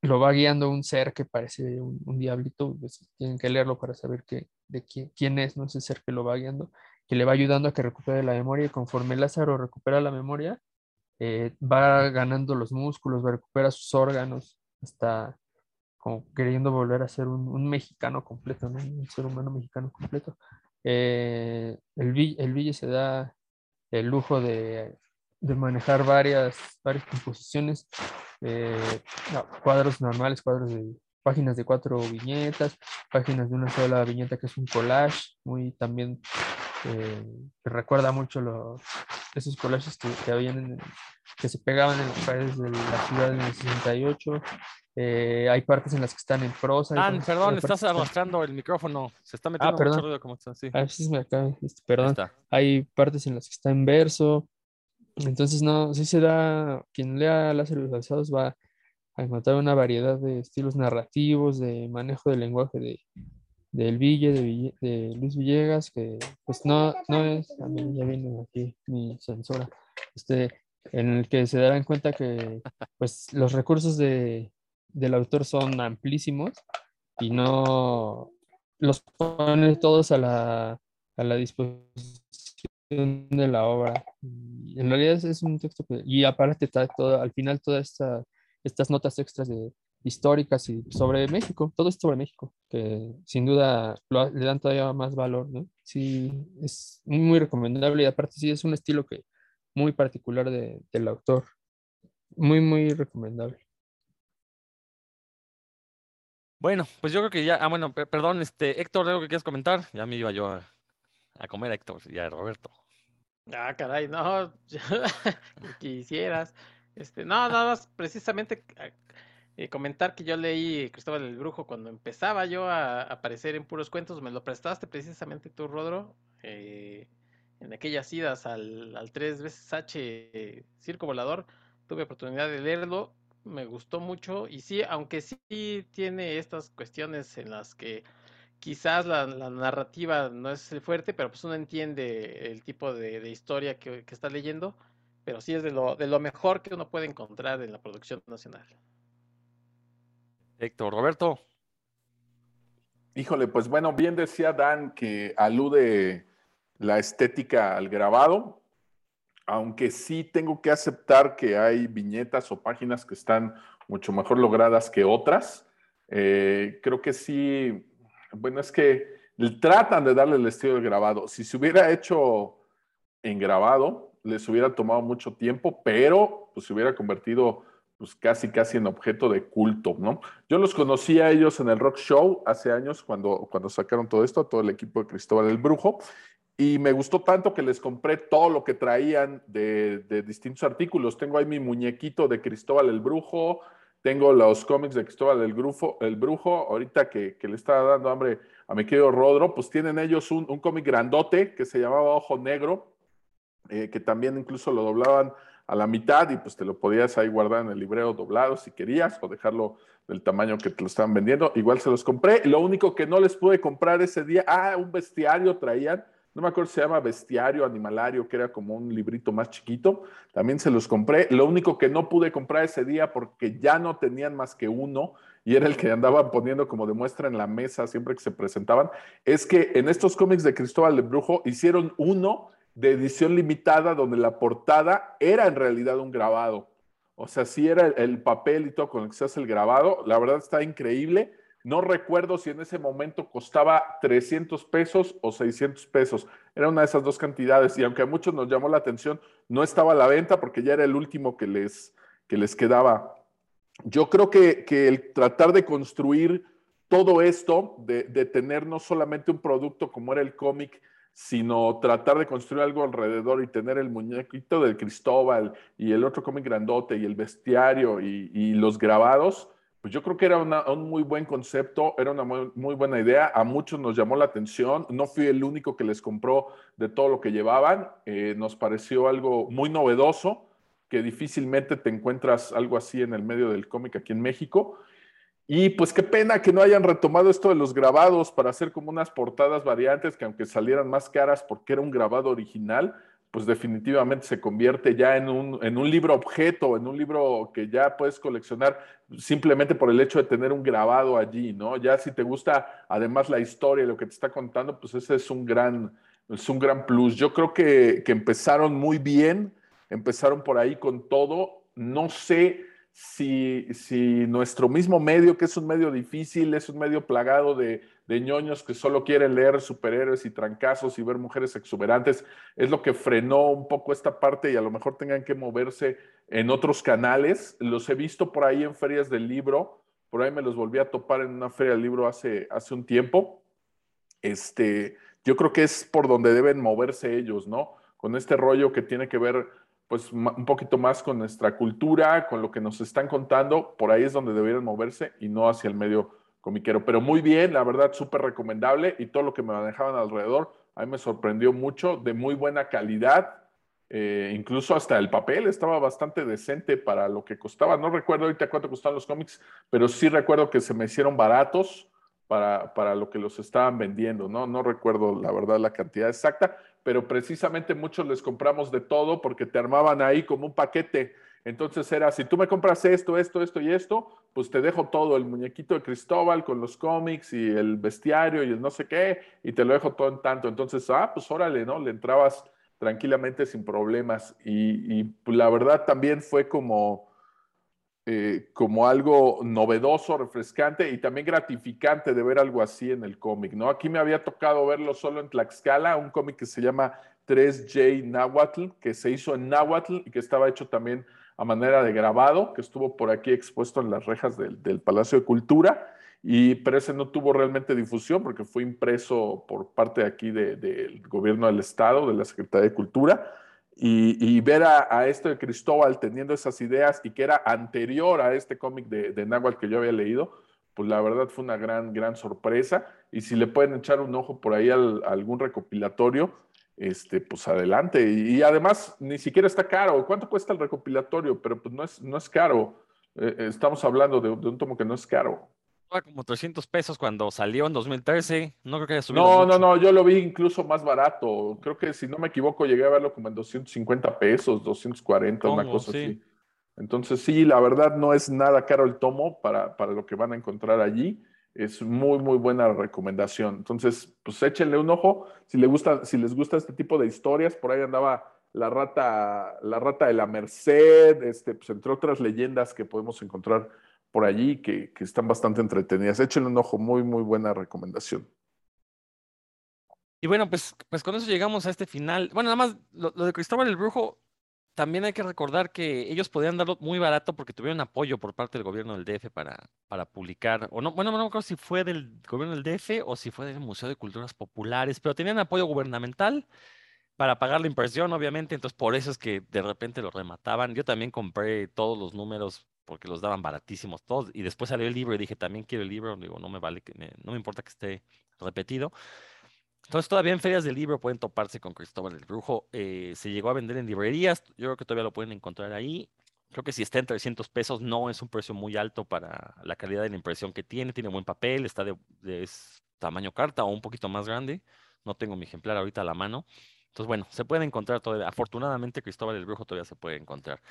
lo va guiando un ser que parece un, diablito, pues, tienen que leerlo para saber qué, de quién, es, ¿no? Ese ser que lo va guiando, que le va ayudando a que recupere la memoria y conforme Lázaro recupera la memoria, eh, va ganando los músculos, va recupera sus órganos, está como queriendo volver a ser un, mexicano completo. Un ser humano mexicano completo. Eh, el, el Ville se da el lujo de, de manejar varias, varias composiciones, eh, no, cuadros normales, cuadros de páginas de cuatro viñetas, páginas de una sola viñeta que es un collage, muy también eh, que recuerda mucho los, esos collages que, que habían en- que se pegaban en las paredes de la ciudad en el 68. Eh, hay partes en las que están en prosa. partes- perdón, estás están- arrastrando el micrófono. Se está metiendo perdón. mucho ruido como está. Sí, A veces me acaba, este, perdón. está. Hay partes en las que está en verso. Entonces, no, sí se da, quien lea Lázaro y los va a encontrar una variedad de estilos narrativos, de manejo del lenguaje de, del Ville, de, Ville- de Luis Villegas, que pues no, no es, a mí ya viene aquí mi censura, este, en el que se darán cuenta que pues los recursos de, del autor son amplísimos y no los pone todos a la, a la disposición de la obra. En realidad es, un texto que, y aparte está todo, al final todas esta, estas notas extras de, históricas y sobre México, todo es sobre México, que sin duda le dan todavía más valor, ¿no? Sí, es muy recomendable y aparte sí es un estilo que muy particular de- del autor, muy, muy recomendable. Bueno, pues yo creo que ya, ah, bueno, pe- perdón, este, Héctor, ¿algo que quieras comentar? Ya me iba yo a, a comer Héctor y a Roberto. Ah, caray, no, quisieras. Este, no, nada más precisamente eh, comentar que yo leí Cristóbal el Brujo cuando empezaba yo a, aparecer en puros cuentos, me lo prestaste precisamente tú, Rodro, eh, en aquellas idas al, al 3 veces H Circo Volador, tuve oportunidad de leerlo, me gustó mucho y sí, aunque sí tiene estas cuestiones en las que quizás la, narrativa no es fuerte, pero pues uno entiende el tipo de, historia que, que, está leyendo, pero sí es de lo, de lo mejor que uno puede encontrar en la producción nacional. Héctor, Roberto. Híjole, pues bueno, bien decía Dan que alude la estética al grabado, aunque sí tengo que aceptar que hay viñetas o páginas que están mucho mejor logradas que otras. Eh, creo que sí, bueno, es que tratan de darle el estilo del grabado. Si se hubiera hecho en grabado, les hubiera tomado mucho tiempo, pero pues se hubiera convertido pues casi, casi en objeto de culto, ¿no? Yo los conocí a ellos en el Rock Show hace años cuando, cuando sacaron todo esto, todo el equipo de Cristóbal el Brujo, y me gustó tanto que les compré todo lo que traían de, de distintos artículos. Tengo ahí mi muñequito de Cristóbal el Brujo, tengo los cómics de Cristóbal el, Brujo, el Brujo ahorita que, que, le estaba dando hambre a mi querido Rodro, pues tienen ellos un, cómic grandote que se llamaba Ojo Negro, eh, que también incluso lo doblaban a la mitad y pues te lo podías ahí guardar en el libreo doblado si querías o dejarlo del tamaño que te lo estaban vendiendo. Igual se los compré. Lo único que no les pude comprar ese día, ah, un bestiario traían. No me acuerdo si se llama Bestiario Animalario, que era como un librito más chiquito. También se los compré. Lo único que no pude comprar ese día porque ya no tenían más que uno y era el que andaban poniendo como demuestra en la mesa siempre que se presentaban, es que en estos cómics de Cristóbal de Brujo hicieron uno de edición limitada donde la portada era en realidad un grabado. O sea, sí era el, papel y todo con el que se hace el grabado. La verdad está increíble. No recuerdo si en ese momento costaba 300 pesos o 600 pesos. Era una de esas dos cantidades. Y aunque a muchos nos llamó la atención, no estaba a la venta porque ya era el último que les, que les quedaba. Yo creo que, el tratar de construir todo esto, de, de tener no solamente un producto como era el cómic, sino tratar de construir algo alrededor y tener el muñequito del Cristóbal y el otro cómic grandote y el bestiario y, los grabados, pues yo creo que era un muy buen concepto, era una muy, buena idea, a muchos nos llamó la atención, no fui el único que les compró de todo lo que llevaban, eh, nos pareció algo muy novedoso, que difícilmente te encuentras algo así en el medio del cómic aquí en México. Y pues qué pena que no hayan retomado esto de los grabados para hacer como unas portadas variantes que aunque salieran más caras porque era un grabado original, pues definitivamente se convierte ya en un, en un libro objeto, en un libro que ya puedes coleccionar simplemente por el hecho de tener un grabado allí, ¿no? Ya si te gusta además la historia y lo que te está contando, pues ese es un gran, es un gran plus. Yo creo que, que empezaron muy bien, empezaron por ahí con todo. No sé si, si nuestro mismo medio, que es un medio difícil, es un medio plagado de, de ñoños que solo quieren leer superhéroes y trancazos y ver mujeres exuberantes, es lo que frenó un poco esta parte y a lo mejor tengan que moverse en otros canales. Los he visto por ahí en ferias del libro, por ahí me los volví a topar en una feria del libro hace, hace un tiempo. Este, yo creo que es por donde deben moverse ellos, ¿no? Con este rollo que tiene que ver pues un poquito más con nuestra cultura, con lo que nos están contando, por ahí es donde deberían moverse y no hacia el medio comiquero. Pero muy bien, la verdad, súper recomendable y todo lo que me manejaban alrededor, a mí me sorprendió mucho, de muy buena calidad, eh, incluso hasta el papel estaba bastante decente para lo que costaba. No recuerdo ahorita cuánto costaban los cómics, pero sí recuerdo que se me hicieron baratos para, para lo que los estaban vendiendo, ¿no? No recuerdo la verdad la cantidad exacta, pero precisamente muchos les compramos de todo porque te armaban ahí como un paquete. Entonces era, si tú me compras esto, esto, esto y esto, pues te dejo todo, el muñequito de Cristóbal con los cómics y el bestiario y el no sé qué, y te lo dejo todo en tanto. Entonces, ah, pues órale, ¿no? Le entrabas tranquilamente sin problemas. Y, la verdad también fue como, eh, como algo novedoso, refrescante y también gratificante de ver algo así en el cómic, ¿no? Aquí me había tocado verlo solo en Tlaxcala, un cómic que se llama 3J Nahuatl, que se hizo en Nahuatl y que estaba hecho también a manera de grabado, que estuvo por aquí expuesto en las rejas del, Palacio de Cultura, y, pero ese no tuvo realmente difusión porque fue impreso por parte de aquí del gobierno del estado, de la Secretaría de Cultura, y, ver a, a, este Cristóbal teniendo esas ideas y que era anterior a este cómic de, de Nahual que yo había leído, pues la verdad fue una gran, gran sorpresa. Y si le pueden echar un ojo por ahí a algún recopilatorio, este, pues adelante. Y, además, ni siquiera está caro. ¿Cuánto cuesta el recopilatorio? Pero pues no es, no es caro. Eh, estamos hablando de, un tomo que no es caro. Como 300 pesos cuando salió en 2013. No creo que haya subido. No, no, no. Yo lo vi incluso más barato. Creo que si no me equivoco, llegué a verlo como en 250 pesos, 240, una cosa así. Entonces, sí, la verdad no es nada caro el tomo para, para lo que van a encontrar allí es muy, muy buena recomendación. Entonces, pues échenle un ojo. Si, le gusta, si les gusta este tipo de historias, por ahí andaba la rata, la rata de la Merced, este, pues, entre otras leyendas que podemos encontrar por allí que, están bastante entretenidas. Échenle un ojo, muy, muy buena recomendación. Y bueno, pues, pues con eso llegamos a este final. Bueno, nada más lo de Cristóbal el Brujo, también hay que recordar que ellos podían darlo muy barato porque tuvieron apoyo por parte del gobierno del DF para, para publicar, o no, bueno, no me acuerdo si fue del gobierno del DF o si fue del Museo de Culturas Populares, pero tenían apoyo gubernamental para pagar la impresión, obviamente, entonces por eso es que de repente lo remataban. Yo también compré todos los números porque los daban baratísimos todos, y después salió el libro y dije, también quiero el libro, digo, no me vale, que no me importa que esté repetido. Entonces todavía en ferias del libro pueden toparse con Cristóbal el Brujo. Eh, se llegó a vender en librerías, yo creo que todavía lo pueden encontrar ahí. Creo que si está en 300 pesos no es un precio muy alto para la calidad de la impresión que tiene. Tiene buen papel, está de, tamaño carta o un poquito más grande. No tengo mi ejemplar ahorita a la mano. Entonces, bueno, se puede encontrar todavía. Afortunadamente, Cristóbal el Brujo todavía se puede encontrar.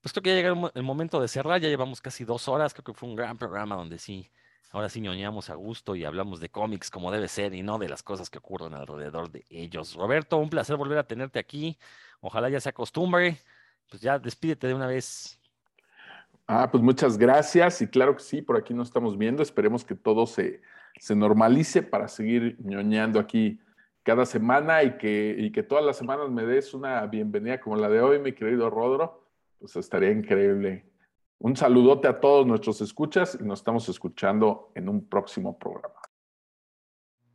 Pues creo que ya llegó el momento de cerrar. Ya llevamos casi dos horas. Creo que fue un gran programa donde sí Ahora sí ñoñamos a gusto y hablamos de cómics como debe ser y no de las cosas que ocurren alrededor de ellos. Roberto, un placer volver a tenerte aquí. Ojalá ya se acostumbre. Pues ya despídete de una vez. Ah, pues muchas gracias y claro que sí, por aquí nos estamos viendo. Esperemos que todo se, normalice para seguir ñoñando aquí cada semana y que, y que todas las semanas me des una bienvenida como la de hoy, mi querido Rodro. Pues estaría increíble. Un saludote a todos nuestros escuchas y nos estamos escuchando en un próximo programa.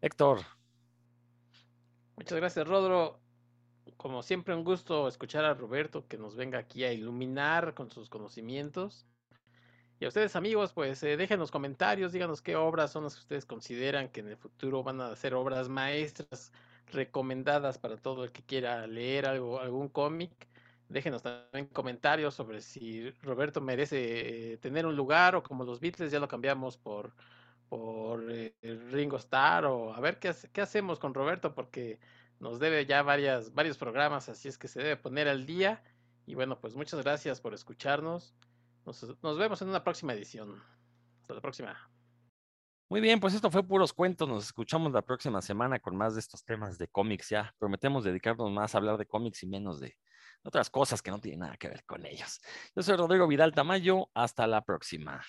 Héctor. Muchas gracias, Rodro. Como siempre, un gusto escuchar a Roberto que nos venga aquí a iluminar con sus conocimientos. Y a ustedes, amigos, pues eh, dejen los comentarios, díganos qué obras son las que ustedes consideran que en el futuro van a ser obras maestras recomendadas para todo el que quiera leer algo, algún cómic. Déjenos también comentarios sobre si Roberto merece eh, tener un lugar o como los Beatles ya lo cambiamos por, por eh, Ringo Starr o a ver qué, qué hacemos con Roberto porque nos debe ya varias, varios programas, así es que se debe poner al día. Y bueno, pues muchas gracias por escucharnos. Nos, nos vemos en una próxima edición. Hasta la próxima. Muy bien, pues esto fue puros cuentos. Nos escuchamos la próxima semana con más de estos temas de cómics. Ya prometemos dedicarnos más a hablar de cómics y menos de, otras cosas que no tienen nada que ver con ellos. Yo soy Rodrigo Vidal Tamayo, hasta la próxima.